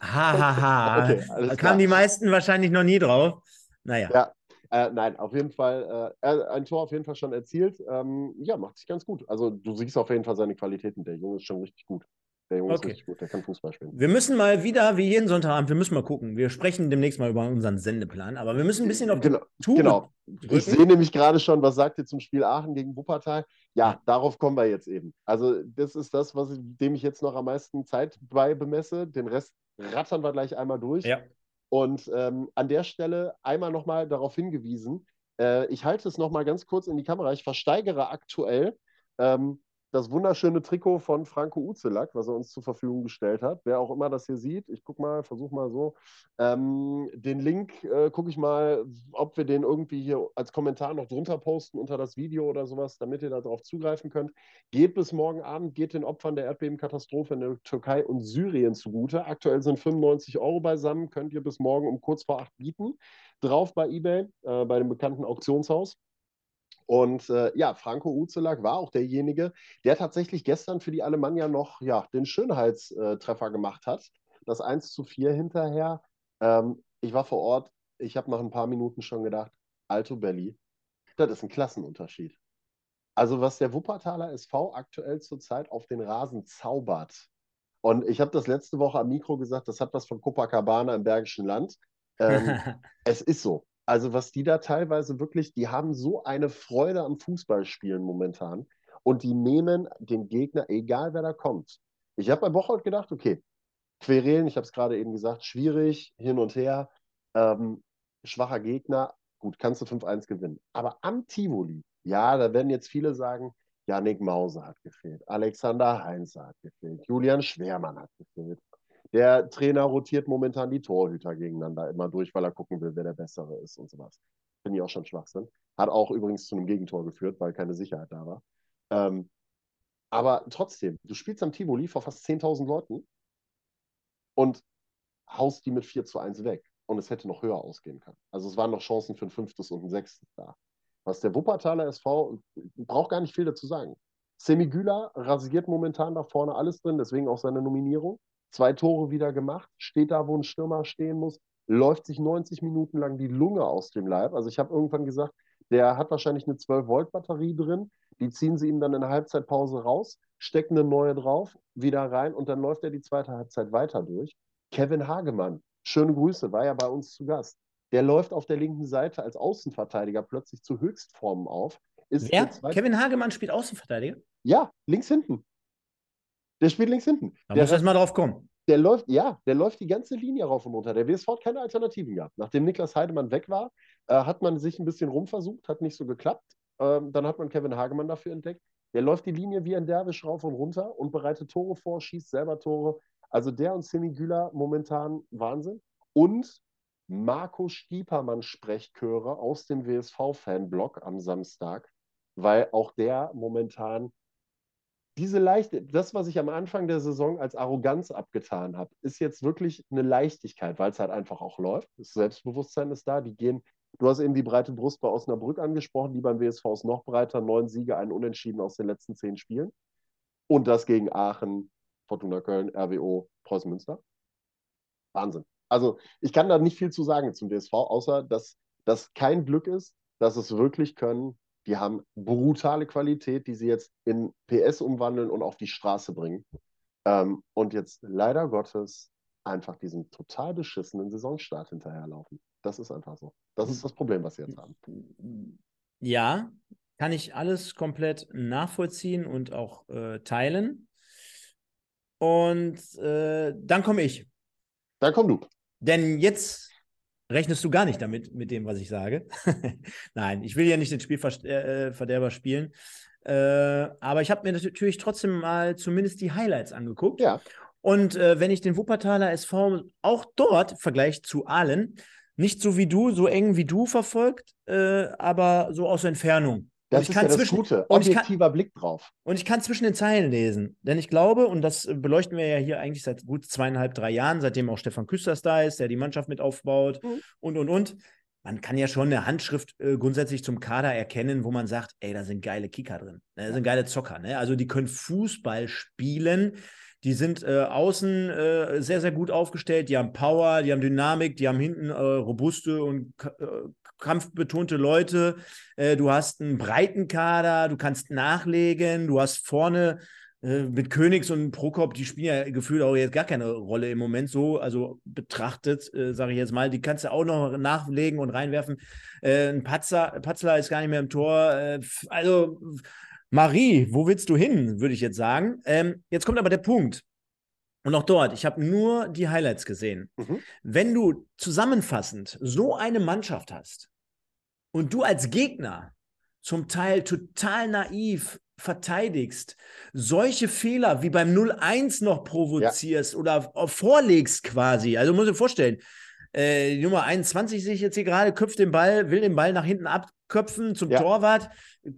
Hahaha. Okay, alles da kamen die meisten wahrscheinlich noch nie drauf. Naja. Ja. Äh, nein, auf jeden Fall, äh, er- ein Tor auf jeden Fall schon erzielt. Ähm, ja, macht sich ganz gut. Also du siehst auf jeden Fall seine Qualitäten. Der Junge ist schon richtig gut. Der Junge ist Okay. richtig gut, der kann Fußball spielen. Wir müssen mal wieder, wie jeden Sonntagabend, wir müssen mal gucken. Wir sprechen demnächst mal über unseren Sendeplan, aber wir müssen ein bisschen auf die Genau, Tube genau. drücken. Ich sehe nämlich gerade schon, was sagt ihr zum Spiel Aachen gegen Wuppertal? Ja, darauf kommen wir jetzt eben. Also, das ist das, was ich, dem ich jetzt noch am meisten Zeit bei bemesse. Den Rest rattern wir gleich einmal durch. Ja. Und ähm, an der Stelle einmal nochmal darauf hingewiesen, äh, ich halte es nochmal ganz kurz in die Kamera. Ich versteigere aktuell ähm, das wunderschöne Trikot von Franco Uzelak, was er uns zur Verfügung gestellt hat. Wer auch immer das hier sieht, ich gucke mal, versuche mal so. Ähm, den Link äh, gucke ich mal, ob wir den irgendwie hier als Kommentar noch drunter posten unter das Video oder sowas, damit ihr darauf zugreifen könnt. Geht bis morgen Abend, geht den Opfern der Erdbebenkatastrophe in der Türkei und Syrien zugute. Aktuell sind 95 Euro beisammen, könnt ihr bis morgen um kurz vor acht bieten. Drauf bei eBay, äh, bei dem bekannten Auktionshaus. Und äh, ja, Franco Uzelak war auch derjenige, der tatsächlich gestern für die Alemannia noch ja, den Schönheitstreffer gemacht hat. Das 1 zu 4 hinterher. Ähm, ich war vor Ort, ich habe nach ein paar Minuten schon gedacht, Alto Belli, das ist ein Klassenunterschied. Also was der Wuppertaler SV aktuell zurzeit auf den Rasen zaubert. Und ich habe das letzte Woche am Mikro gesagt, das hat was von Copacabana im Bergischen Land. Ähm, es ist so. Also was die da teilweise wirklich, die haben so eine Freude am Fußballspielen momentan und die nehmen den Gegner, egal wer da kommt. Ich habe bei Bocholt gedacht, okay, Querelen, ich habe es gerade eben gesagt, schwierig, hin und her, ähm, schwacher Gegner, gut, kannst du 5-1 gewinnen. Aber am Tivoli, ja, da werden jetzt viele sagen, Janik Mause hat gefehlt, Alexander Heinze hat gefehlt, Julian Schwermann hat gefehlt, der Trainer rotiert momentan die Torhüter gegeneinander immer durch, weil er gucken will, wer der Bessere ist und sowas. Finde ich auch schon Schwachsinn. Hat auch übrigens zu einem Gegentor geführt, weil keine Sicherheit da war. Ähm, aber trotzdem, du spielst am Tivoli vor fast 10.000 Leuten und haust die mit 4 zu 1 weg. Und es hätte noch höher ausgehen können. Also es waren noch Chancen für ein fünftes und ein sechstes da. Was der Wuppertaler SV, braucht gar nicht viel dazu sagen. Semigüla rasiert momentan da vorne alles drin, deswegen auch seine Nominierung zwei Tore wieder gemacht, steht da, wo ein Stürmer stehen muss, läuft sich 90 Minuten lang die Lunge aus dem Leib. Also ich habe irgendwann gesagt, der hat wahrscheinlich eine 12-Volt-Batterie drin, die ziehen sie ihm dann in der Halbzeitpause raus, stecken eine neue drauf, wieder rein und dann läuft er die zweite Halbzeit weiter durch. Kevin Hagemann, schöne Grüße, war ja bei uns zu Gast. Der läuft auf der linken Seite als Außenverteidiger plötzlich zu Höchstformen auf. Ist? Kevin Hagemann spielt Außenverteidiger? Ja, links hinten. Der spielt links hinten. Da muss erst mal drauf kommen. Der läuft, ja, der läuft die ganze Linie rauf und runter. Der WSV hat keine Alternativen gehabt. Nachdem Niklas Heidemann weg war, äh, hat man sich ein bisschen rumversucht, hat nicht so geklappt. Ähm, dann hat man Kevin Hagemann dafür entdeckt. Der läuft die Linie wie ein Derwisch rauf und runter und bereitet Tore vor, schießt selber Tore. Also der und Semi Güler momentan Wahnsinn. Und Marco Stiepermann Sprechchöre aus dem WSV-Fanblog am Samstag, weil auch der momentan diese leichte, das, was ich am Anfang der Saison als Arroganz abgetan habe, ist jetzt wirklich eine Leichtigkeit, weil es halt einfach auch läuft. Das Selbstbewusstsein ist da. Die gehen, du hast eben die breite Brust bei Osnabrück angesprochen, die beim WSV ist noch breiter. Neun Siege, einen Unentschieden aus den letzten zehn Spielen. Und das gegen Aachen, Fortuna Köln, RWO, Preußen Münster. Wahnsinn. Also, ich kann da nicht viel zu sagen zum WSV, außer dass das kein Glück ist, dass es wirklich können, die haben brutale Qualität, die sie jetzt in PS umwandeln und auf die Straße bringen. Ähm, und jetzt leider Gottes einfach diesen total beschissenen Saisonstart hinterherlaufen. Das ist einfach so. Das ist das Problem, was sie jetzt haben. Ja, kann ich alles komplett nachvollziehen und auch äh, teilen. Und äh, dann komme ich. Dann komm du. Denn jetzt rechnest du gar nicht damit, mit dem, was ich sage. Nein, ich will ja nicht den Spielverderber äh, spielen. Äh, aber ich habe mir natürlich trotzdem mal zumindest die Highlights angeguckt. Ja. Und äh, wenn ich den Wuppertaler SV auch dort im Vergleich zu allen, nicht so wie du, so eng wie du verfolgt, äh, aber so aus Entfernung. Das ist ja das zwischen, Gute, objektiver kann, Blick drauf. Und ich kann zwischen den Zeilen lesen, denn ich glaube, und das beleuchten wir ja hier eigentlich seit gut zweieinhalb, drei Jahren, seitdem auch Stefan Küsters da ist, der die Mannschaft mit aufbaut mhm. und, und, und. Man kann ja schon eine Handschrift äh, grundsätzlich zum Kader erkennen, wo man sagt, ey, da sind geile Kicker drin, ne? da sind geile Zocker. Ne? Also die können Fußball spielen, die sind äh, außen äh, sehr, sehr gut aufgestellt. Die haben Power, die haben Dynamik, die haben hinten äh, robuste und äh, kampfbetonte Leute. Äh, du hast einen breiten Kader, du kannst nachlegen, du hast vorne äh, mit Königs und Prokop, die spielen ja gefühlt auch jetzt gar keine Rolle im Moment so, also betrachtet, sage ich jetzt mal, die kannst du auch noch nachlegen und reinwerfen. ein Patzer, Patzler ist gar nicht mehr im Tor. also Marie, wo willst du hin, würde ich jetzt sagen. Ähm, jetzt kommt aber der Punkt. Und auch dort, ich habe nur die Highlights gesehen. Mhm. Wenn du zusammenfassend so eine Mannschaft hast und du als Gegner zum Teil total naiv verteidigst, solche Fehler wie beim 0-1 noch provozierst ja. oder vorlegst quasi. Also muss ich mir vorstellen, äh, Nummer 21 sehe ich jetzt hier gerade, köpft den Ball, will den Ball nach hinten abköpfen zum ja. Torwart,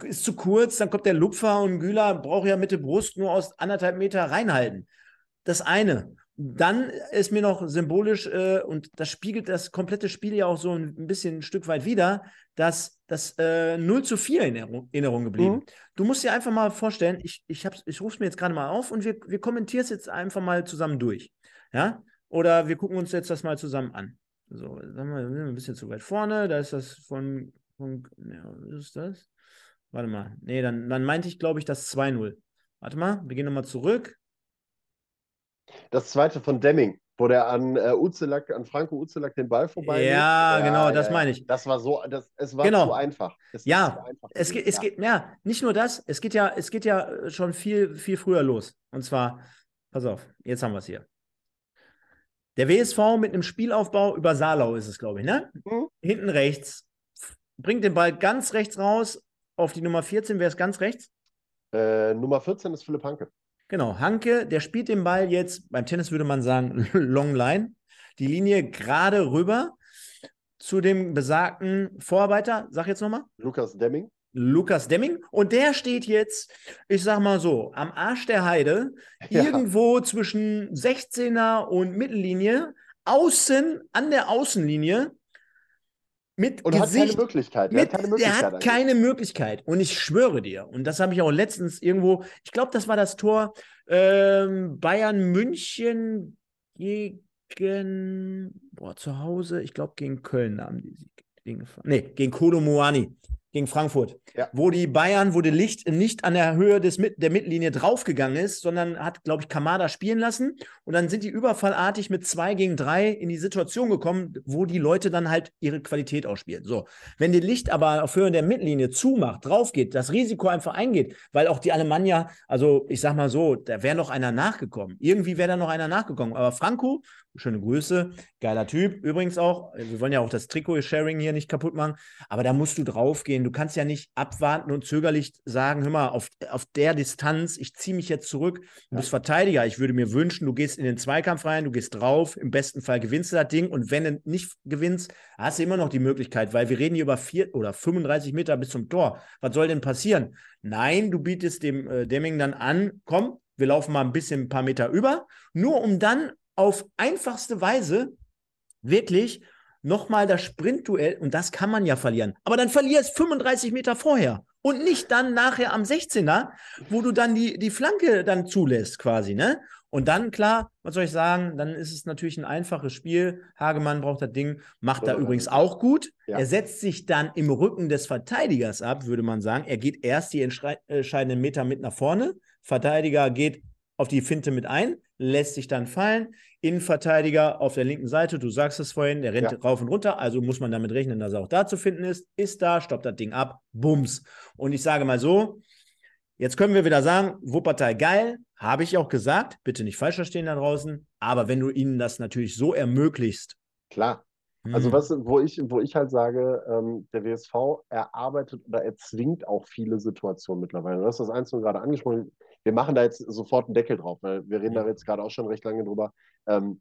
ist zu kurz, dann kommt der Lupfer und Güler braucht ja mit der Brust nur aus anderthalb Meter reinhalten. Das eine. Dann ist mir noch symbolisch, äh, und das spiegelt das komplette Spiel ja auch so ein bisschen ein Stück weit wieder, dass das äh, 0 zu 4 in Erinnerung geblieben. Mhm. Du musst dir einfach mal vorstellen, ich, ich, ich rufe es mir jetzt gerade mal auf und wir, wir kommentieren es jetzt einfach mal zusammen durch. Ja? Oder wir gucken uns jetzt das mal zusammen an. So, sagen wir, wir ein bisschen zu weit vorne. Da ist das von. von ja, was ist das? Warte mal. Nee, dann, dann meinte ich, glaube ich, das 2-0. Warte mal, wir gehen nochmal zurück. Das zweite von Demming, wo der an äh, Uzelak, an Franco Uzelak den Ball vorbei. Ja, ja, genau, das ja, meine ich. Das war so, das, es war genau. zu einfach. Es ja, einfach es, geht, es geht, ja, nicht nur das, es geht ja, es geht ja schon viel, viel früher los. Und zwar, pass auf, jetzt haben wir es hier. Der WSV mit einem Spielaufbau über Saarlau ist es, glaube ich, ne? Mhm. Hinten rechts. Bringt den Ball ganz rechts raus auf die Nummer 14. Wer ist ganz rechts? Äh, Nummer 14 ist Philipp Hanke. Genau, Hanke, der spielt den Ball jetzt, beim Tennis würde man sagen, Long Line. Die Linie gerade rüber zu dem besagten Vorarbeiter. Sag jetzt nochmal. Lukas Demming. Lukas Demming. Und der steht jetzt, ich sag mal so, am Arsch der Heide, ja. irgendwo zwischen 16er und Mittellinie, außen an der Außenlinie. Mit und Gesicht, hat keine Möglichkeit. Er mit, hat keine Möglichkeit. Er hat keine Möglichkeit. Und ich schwöre dir, und das habe ich auch letztens irgendwo, ich glaube, das war das Tor ähm, Bayern München gegen, boah, zu Hause, ich glaube, gegen Köln haben die Sieg. Nee, gegen Kodo Moani gegen Frankfurt, ja. wo die Bayern, wo der Licht nicht an der Höhe des, der Mittellinie draufgegangen ist, sondern hat, glaube ich, Kamada spielen lassen. Und dann sind die überfallartig mit zwei gegen drei in die Situation gekommen, wo die Leute dann halt ihre Qualität ausspielen. So, wenn die Licht aber auf Höhe der Mittellinie zumacht, drauf geht, das Risiko einfach eingeht, weil auch die Alemannia, also ich sag mal so, da wäre noch einer nachgekommen. Irgendwie wäre da noch einer nachgekommen. Aber Franco, schöne Grüße, geiler Typ. Übrigens auch, wir wollen ja auch das Trikot-Sharing hier nicht kaputt machen, aber da musst du draufgehen du kannst ja nicht abwarten und zögerlich sagen, hör mal, auf, auf der Distanz, ich ziehe mich jetzt zurück, du bist Verteidiger. Ich würde mir wünschen, du gehst in den Zweikampf rein, du gehst drauf, im besten Fall gewinnst du das Ding und wenn du nicht gewinnst, hast du immer noch die Möglichkeit, weil wir reden hier über vier oder 35 Meter bis zum Tor. Was soll denn passieren? Nein, du bietest dem äh, Deming dann an, komm, wir laufen mal ein bisschen ein paar Meter über, nur um dann auf einfachste Weise wirklich nochmal das Sprintduell und das kann man ja verlieren. Aber dann verlierst 35 Meter vorher und nicht dann nachher am 16er, wo du dann die, die Flanke dann zulässt quasi, ne? Und dann, klar, was soll ich sagen, dann ist es natürlich ein einfaches Spiel. Hagemann braucht das Ding, macht da übrigens auch gut. Ja. Er setzt sich dann im Rücken des Verteidigers ab, würde man sagen. Er geht erst die entscheidenden Meter mit nach vorne. Verteidiger geht auf die Finte mit ein, lässt sich dann fallen. Innenverteidiger auf der linken Seite, du sagst es vorhin, der rennt ja. rauf und runter, also muss man damit rechnen, dass er auch da zu finden ist. Ist da, stoppt das Ding ab, bums. Und ich sage mal so, jetzt können wir wieder sagen, Wuppertal geil, habe ich auch gesagt, bitte nicht falsch verstehen da draußen, aber wenn du ihnen das natürlich so ermöglichst. Klar. Also mhm. was, wo ich, wo ich halt sage, ähm, der WSV erarbeitet oder erzwingt auch viele Situationen mittlerweile. Du hast das eins gerade angesprochen wir machen da jetzt sofort einen Deckel drauf, weil wir reden da jetzt gerade auch schon recht lange drüber. Ähm,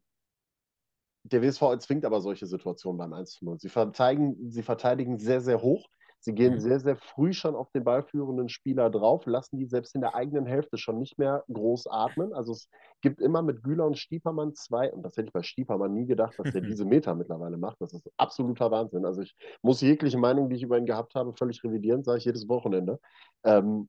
der WSV erzwingt aber solche Situationen beim 1 0. Sie verteidigen, sie verteidigen sehr, sehr hoch. Sie gehen mhm. sehr, sehr früh schon auf den ballführenden Spieler drauf, lassen die selbst in der eigenen Hälfte schon nicht mehr groß atmen. Also es gibt immer mit Güler und Stiepermann zwei, und das hätte ich bei Stiepermann nie gedacht, dass der diese Meter mittlerweile macht. Das ist absoluter Wahnsinn. Also ich muss jegliche Meinung, die ich über ihn gehabt habe, völlig revidieren, sage ich jedes Wochenende. Ähm,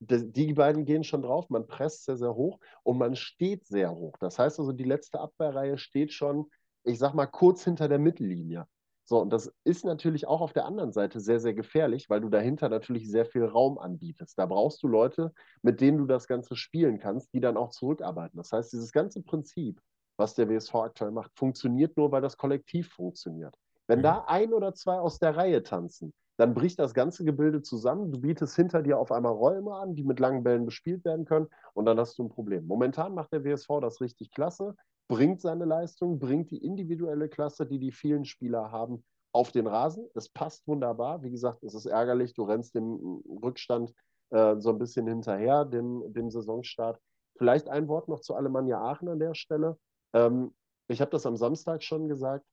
die beiden gehen schon drauf, man presst sehr, sehr hoch und man steht sehr hoch. Das heißt also, die letzte Abwehrreihe steht schon, ich sag mal, kurz hinter der Mittellinie. So, und das ist natürlich auch auf der anderen Seite sehr, sehr gefährlich, weil du dahinter natürlich sehr viel Raum anbietest. Da brauchst du Leute, mit denen du das Ganze spielen kannst, die dann auch zurückarbeiten. Das heißt, dieses ganze Prinzip, was der WSV aktuell macht, funktioniert nur, weil das Kollektiv funktioniert. Wenn mhm. da ein oder zwei aus der Reihe tanzen, dann bricht das ganze Gebilde zusammen. Du bietest hinter dir auf einmal Räume an, die mit langen Bällen bespielt werden können und dann hast du ein Problem. Momentan macht der WSV das richtig klasse, bringt seine Leistung, bringt die individuelle Klasse, die die vielen Spieler haben, auf den Rasen. Es passt wunderbar. Wie gesagt, es ist ärgerlich, du rennst im Rückstand äh, so ein bisschen hinterher dem, dem Saisonstart. Vielleicht ein Wort noch zu Alemannia Aachen an der Stelle. Ähm, ich habe das am Samstag schon gesagt.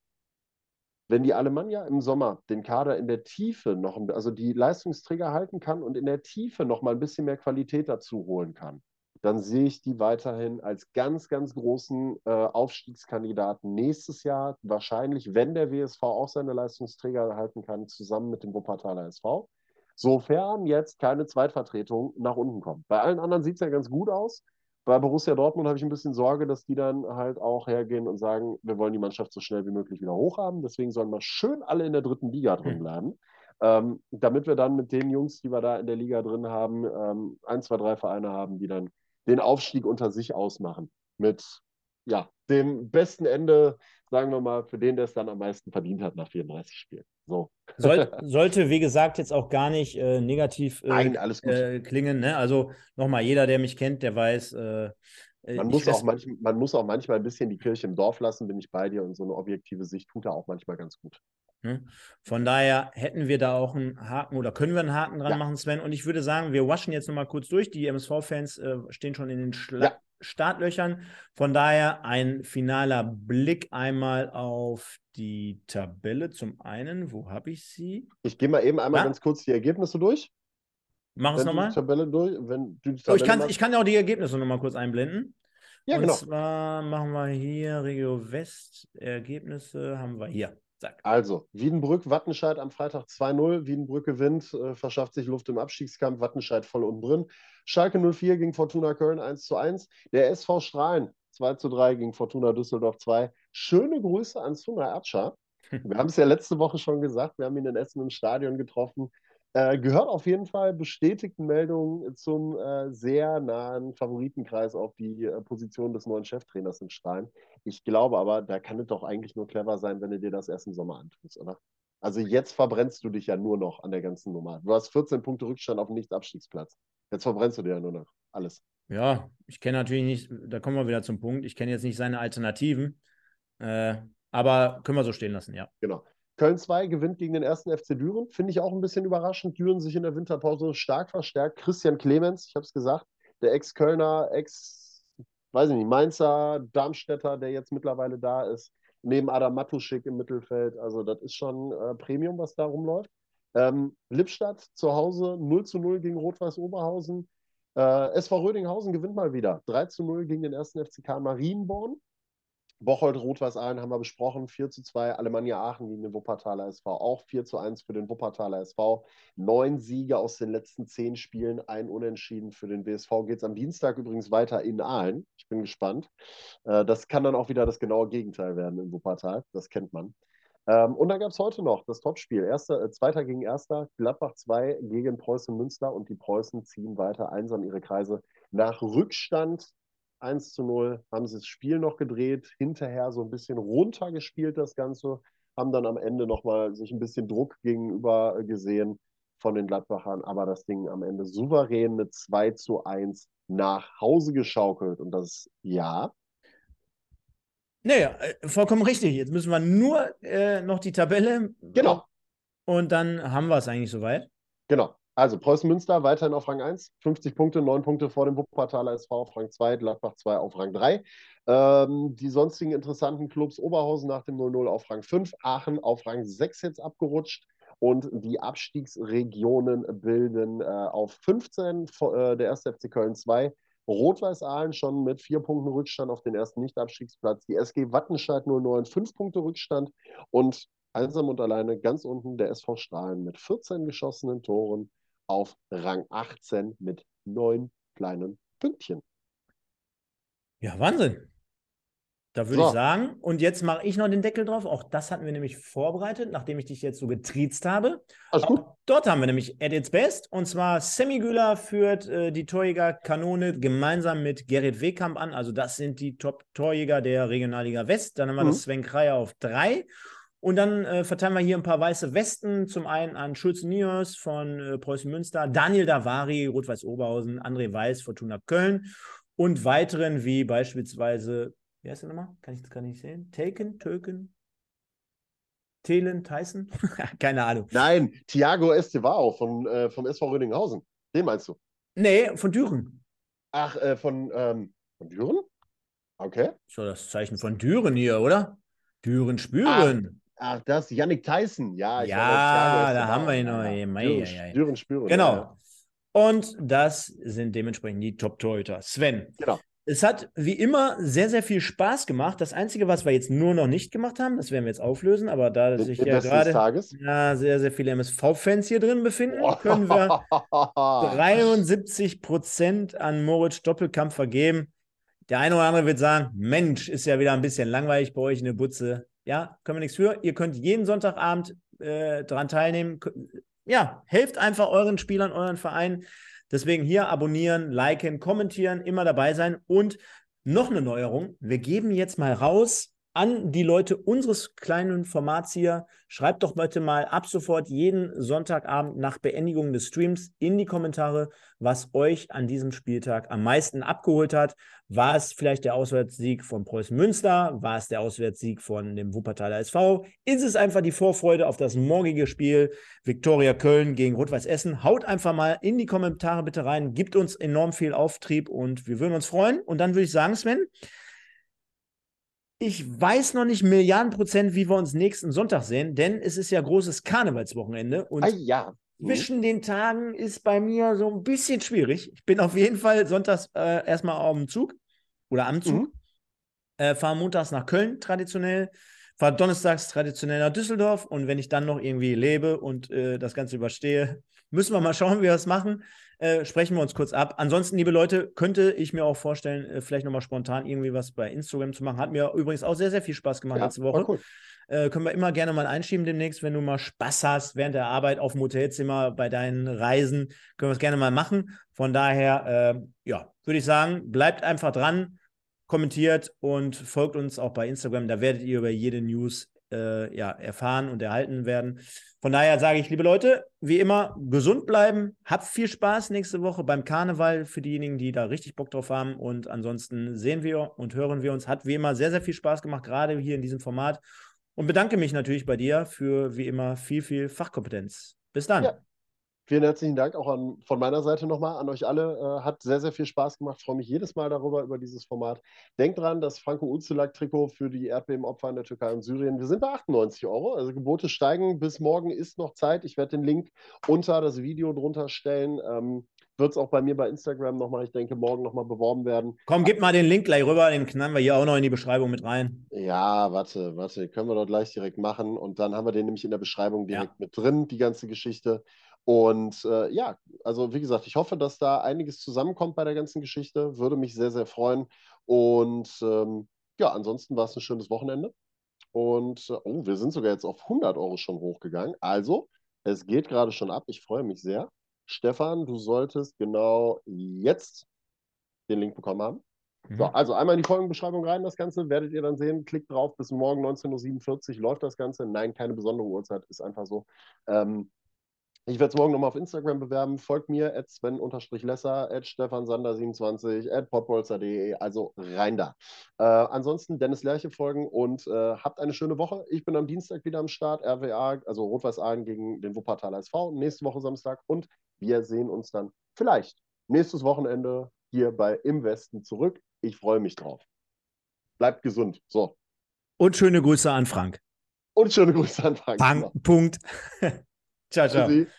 Wenn die Alemannia im Sommer den Kader in der Tiefe noch, also die Leistungsträger halten kann und in der Tiefe noch mal ein bisschen mehr Qualität dazu holen kann, dann sehe ich die weiterhin als ganz, ganz großen äh, Aufstiegskandidaten nächstes Jahr. Wahrscheinlich, wenn der WSV auch seine Leistungsträger halten kann, zusammen mit dem Wuppertaler SV. Sofern jetzt keine Zweitvertretung nach unten kommt. Bei allen anderen sieht es ja ganz gut aus. Bei Borussia Dortmund habe ich ein bisschen Sorge, dass die dann halt auch hergehen und sagen, wir wollen die Mannschaft so schnell wie möglich wieder hochhaben. Deswegen sollen wir schön alle in der dritten Liga drin hm. bleiben. Mhm. Ähm, damit wir dann mit den Jungs, die wir da in der Liga drin haben, ähm, ein, zwei, drei Vereine haben, die dann den Aufstieg unter sich ausmachen. Mit ja, dem besten Ende, sagen wir mal, für den, der es dann am meisten verdient hat nach 34 Spielen. So. Soll, sollte, wie gesagt, jetzt auch gar nicht äh, negativ äh, Nein, alles gut. Äh, klingen. Ne? Also nochmal, jeder, der mich kennt, der weiß. Äh, man muss, auch manch, man muss auch manchmal ein bisschen die Kirche im Dorf lassen, bin ich bei dir. Und so eine objektive Sicht tut da auch manchmal ganz gut. Ne? Von daher hätten wir da auch einen Haken oder können wir einen Haken dran ja. machen, Sven. Und ich würde sagen, wir waschen jetzt nochmal kurz durch. Die MSV-Fans äh, stehen schon in den Schla ja. Startlöchern. Von daher ein finaler Blick einmal auf die Tabelle. Zum einen, wo habe ich sie? Ich gehe mal eben einmal ja? ganz kurz die Ergebnisse durch. Mach es nochmal. Tabelle durch. Wenn du die Tabelle oh, ich, kann, ich kann ja auch die Ergebnisse nochmal kurz einblenden. Ja, Und genau. Und zwar machen wir hier Regio West. Ergebnisse haben wir hier. Zack. Also, Wiedenbrück, Wattenscheid am Freitag 2-0. Wiedenbrück gewinnt, äh, verschafft sich Luft im Abstiegskampf. Wattenscheid voll unten drin. Schalke 04 gegen Fortuna Köln 1-1. Der SV Strahlen 2-3 gegen Fortuna Düsseldorf 2. Schöne Grüße an Suna Ertscher. Wir haben es ja letzte Woche schon gesagt. Wir haben ihn in Essen im Stadion getroffen. Äh, gehört auf jeden Fall bestätigten Meldungen zum äh, sehr nahen Favoritenkreis auf die äh, Position des neuen Cheftrainers in Strahlen. Ich glaube aber, da kann es doch eigentlich nur clever sein, wenn du dir das erst im Sommer antust, oder? Also jetzt verbrennst du dich ja nur noch an der ganzen Nummer. Du hast 14 Punkte Rückstand auf dem Nicht-Abstiegsplatz. Jetzt verbrennst du dir ja nur noch alles. Ja, ich kenne natürlich nicht, da kommen wir wieder zum Punkt, ich kenne jetzt nicht seine Alternativen, äh, aber können wir so stehen lassen, ja. Genau. Köln 2 gewinnt gegen den ersten FC Düren. Finde ich auch ein bisschen überraschend. Düren sich in der Winterpause stark verstärkt. Christian Clemens, ich habe es gesagt, der Ex-Kölner, Ex, weiß ich nicht, Mainzer, Darmstädter, der jetzt mittlerweile da ist, neben Adam Matuschik im Mittelfeld. Also, das ist schon äh, Premium, was da rumläuft. Ähm, Lippstadt zu Hause 0 zu 0 gegen Rot-Weiß Oberhausen. Äh, SV Rödinghausen gewinnt mal wieder 3 zu 0 gegen den ersten FCK Marienborn. Bocholt, Rot-Weiß Aalen haben wir besprochen, 4 zu 2. Alemannia Aachen gegen den Wuppertaler SV auch 4 zu 1 für den Wuppertaler SV. Neun Siege aus den letzten zehn Spielen, ein Unentschieden für den WSV. Geht es am Dienstag übrigens weiter in Aalen. Ich bin gespannt. Äh, das kann dann auch wieder das genaue Gegenteil werden in Wuppertal. Das kennt man. Ähm, und dann gab es heute noch das Topspiel. Erster, äh, Zweiter gegen Erster, Gladbach 2 gegen Preußen Münster und die Preußen ziehen weiter einsam ihre Kreise nach Rückstand 1 zu 0, haben sie das Spiel noch gedreht, hinterher so ein bisschen runtergespielt das Ganze, haben dann am Ende nochmal sich ein bisschen Druck gegenüber gesehen von den Gladbachern, aber das Ding am Ende souverän mit 2 zu 1 nach Hause geschaukelt. Und das ja. Naja, äh, vollkommen richtig. Jetzt müssen wir nur äh, noch die Tabelle. Genau. Und dann haben wir es eigentlich soweit. Genau. Also Preußen Münster weiterhin auf Rang 1, 50 Punkte, 9 Punkte vor dem Wuppertaler SV auf Rang 2, Gladbach 2 auf Rang 3. Ähm, die sonstigen interessanten Clubs Oberhausen nach dem 0-0 auf Rang 5, Aachen auf Rang 6 jetzt abgerutscht und die Abstiegsregionen bilden äh, auf 15 äh, der erste FC Köln 2, Rot-Weiß Aalen schon mit vier Punkten Rückstand auf den ersten Nicht-Abstiegsplatz, die SG Wattenscheid 09 fünf Punkte Rückstand und einsam und alleine ganz unten der SV Strahlen mit 14 geschossenen Toren auf Rang 18 mit neun kleinen Pünktchen. Ja, Wahnsinn. Da würde so. ich sagen, und jetzt mache ich noch den Deckel drauf. Auch das hatten wir nämlich vorbereitet, nachdem ich dich jetzt so getriezt habe. Alles gut. dort haben wir nämlich at its best. Und zwar Sammy Güler führt äh, die Torjäger-Kanone gemeinsam mit Gerrit Wehkamp an. Also das sind die Top-Torjäger der Regionalliga West. Dann haben wir mhm. das Sven Kreier auf drei. Und dann äh, verteilen wir hier ein paar weiße Westen. Zum einen an Schulze Nios von äh, Preußen Münster, Daniel Davari, Rot-Weiß Oberhausen, André Weiß, Fortuna Köln und weiteren wie beispielsweise, wie heißt der nochmal? Kann ich das gar nicht sehen? Taken, Töken, Thelen, Tyson? Keine Ahnung. Nein, Thiago Estevao von, äh, vom SV Rödinghausen. Den meinst du? Nee, von Düren. Ach, äh, von, ähm, von Düren? Okay. So, das Zeichen von Düren hier, oder? Düren spüren. Ach, das, Yannick Tyson. Ja, war ja, Thiago da haben wir ihn noch. Ja, mei, ei. Düren spüren. Genau. Ja, Und das sind dementsprechend die Top-Torhüter. Sven, Genau. es hat wie immer sehr, sehr viel Spaß gemacht. Das Einzige, was wir jetzt nur noch nicht gemacht haben, das werden wir jetzt auflösen, aber da sich ja gerade ja, sehr, sehr viele MSV-Fans hier drin befinden, können wir 73 Prozent an Moritz Doppelkampf vergeben. Der eine oder andere wird sagen, Mensch, ist ja wieder ein bisschen langweilig bei euch in der Butze. Ja, können wir nichts für. Ihr könnt jeden Sonntagabend äh, daran teilnehmen. Ja, helft einfach euren Spielern, euren Verein. Deswegen hier abonnieren, liken, kommentieren, immer dabei sein. Und noch eine Neuerung. Wir geben jetzt mal raus an die Leute unseres kleinen Formats hier. Schreibt doch bitte mal ab sofort jeden Sonntagabend nach Beendigung des Streams in die Kommentare, was euch an diesem Spieltag am meisten abgeholt hat. War es vielleicht der Auswärtssieg von Preußen Münster? War es der Auswärtssieg von dem Wuppertaler SV? Ist es einfach die Vorfreude auf das morgige Spiel Viktoria Köln gegen Rot-Weiß Essen? Haut einfach mal in die Kommentare bitte rein, gibt uns enorm viel Auftrieb und wir würden uns freuen. Und dann würde ich sagen, Sven, ich weiß noch nicht Milliarden Prozent, wie wir uns nächsten Sonntag sehen, denn es ist ja großes Karnevalswochenende und Ah, ja. Mhm. zwischen den Tagen ist bei mir so ein bisschen schwierig. Ich bin auf jeden Fall sonntags äh, erstmal auf dem Zug oder am Zug, Mhm. äh, fahre montags nach Köln traditionell, fahre donnerstags traditionell nach Düsseldorf und wenn ich dann noch irgendwie lebe und äh, das Ganze überstehe, müssen wir mal schauen, wie wir das machen. Äh, sprechen wir uns kurz ab. Ansonsten, liebe Leute, könnte ich mir auch vorstellen, äh, vielleicht nochmal spontan irgendwie was bei Instagram zu machen. Hat mir übrigens auch sehr, sehr viel Spaß gemacht Ja, letzte Woche. cool. Äh, können wir immer gerne mal einschieben demnächst, wenn du mal Spaß hast während der Arbeit auf dem Hotelzimmer bei deinen Reisen. Können wir es gerne mal machen. Von daher, äh, ja, würde ich sagen, bleibt einfach dran, kommentiert und folgt uns auch bei Instagram. Da werdet ihr über jede News äh, ja, erfahren und erhalten werden. Von daher sage ich, liebe Leute, wie immer, gesund bleiben. Habt viel Spaß nächste Woche beim Karneval für diejenigen, die da richtig Bock drauf haben. Und ansonsten sehen wir und hören wir uns. Hat wie immer sehr, sehr viel Spaß gemacht, gerade hier in diesem Format. Und bedanke mich natürlich bei dir für wie immer viel, viel Fachkompetenz. Bis dann. Ja. Vielen herzlichen Dank auch an, von meiner Seite nochmal an euch alle. Äh, hat sehr, sehr viel Spaß gemacht. Freue mich jedes Mal darüber, über dieses Format. Denkt dran, das Franco Uzulak-Trikot für die Erdbebenopfer in der Türkei und Syrien. Wir sind bei 98 Euro. Also Gebote steigen. Bis morgen ist noch Zeit. Ich werde den Link unter das Video drunter stellen. Ähm, Wird es auch bei mir bei Instagram nochmal, ich denke, morgen nochmal beworben werden. Komm, gib mal den Link gleich rüber, den knallen wir hier auch noch in die Beschreibung mit rein. Ja, warte, warte, können wir doch gleich direkt machen. Und dann haben wir den nämlich in der Beschreibung direkt Ja. mit drin, die ganze Geschichte. Und äh, ja, also wie gesagt, ich hoffe, dass da einiges zusammenkommt bei der ganzen Geschichte. Würde mich sehr, sehr freuen. Und ähm, ja, ansonsten war es ein schönes Wochenende. Und äh, oh, wir sind sogar jetzt auf 100 Euro schon hochgegangen. Also, es geht gerade schon ab. Ich freue mich sehr. Stefan, du solltest genau jetzt den Link bekommen haben. Mhm. So, also einmal in die Folgenbeschreibung rein, das Ganze, werdet ihr dann sehen. Klickt drauf, bis morgen 19.47 Uhr läuft das Ganze. Nein, keine besondere Uhrzeit, ist einfach so. Ähm, ich werde es morgen nochmal auf Instagram bewerben. Folgt mir, at Sven-Lesser, at StefanSander27, at podbolzer.de, also rein da. Äh, ansonsten Dennis Lerche folgen und äh, habt eine schöne Woche. Ich bin am Dienstag wieder am Start, RWA, also Rot-Weiß Aalen gegen den Wuppertaler SV, nächste Woche Samstag und wir sehen uns dann vielleicht nächstes Wochenende hier bei Im Westen zurück. Ich freue mich drauf. Bleibt gesund. So. Und schöne Grüße an Frank. Und schöne Grüße an Frank. Pang, Punkt. ciao, ciao. Tschüssi.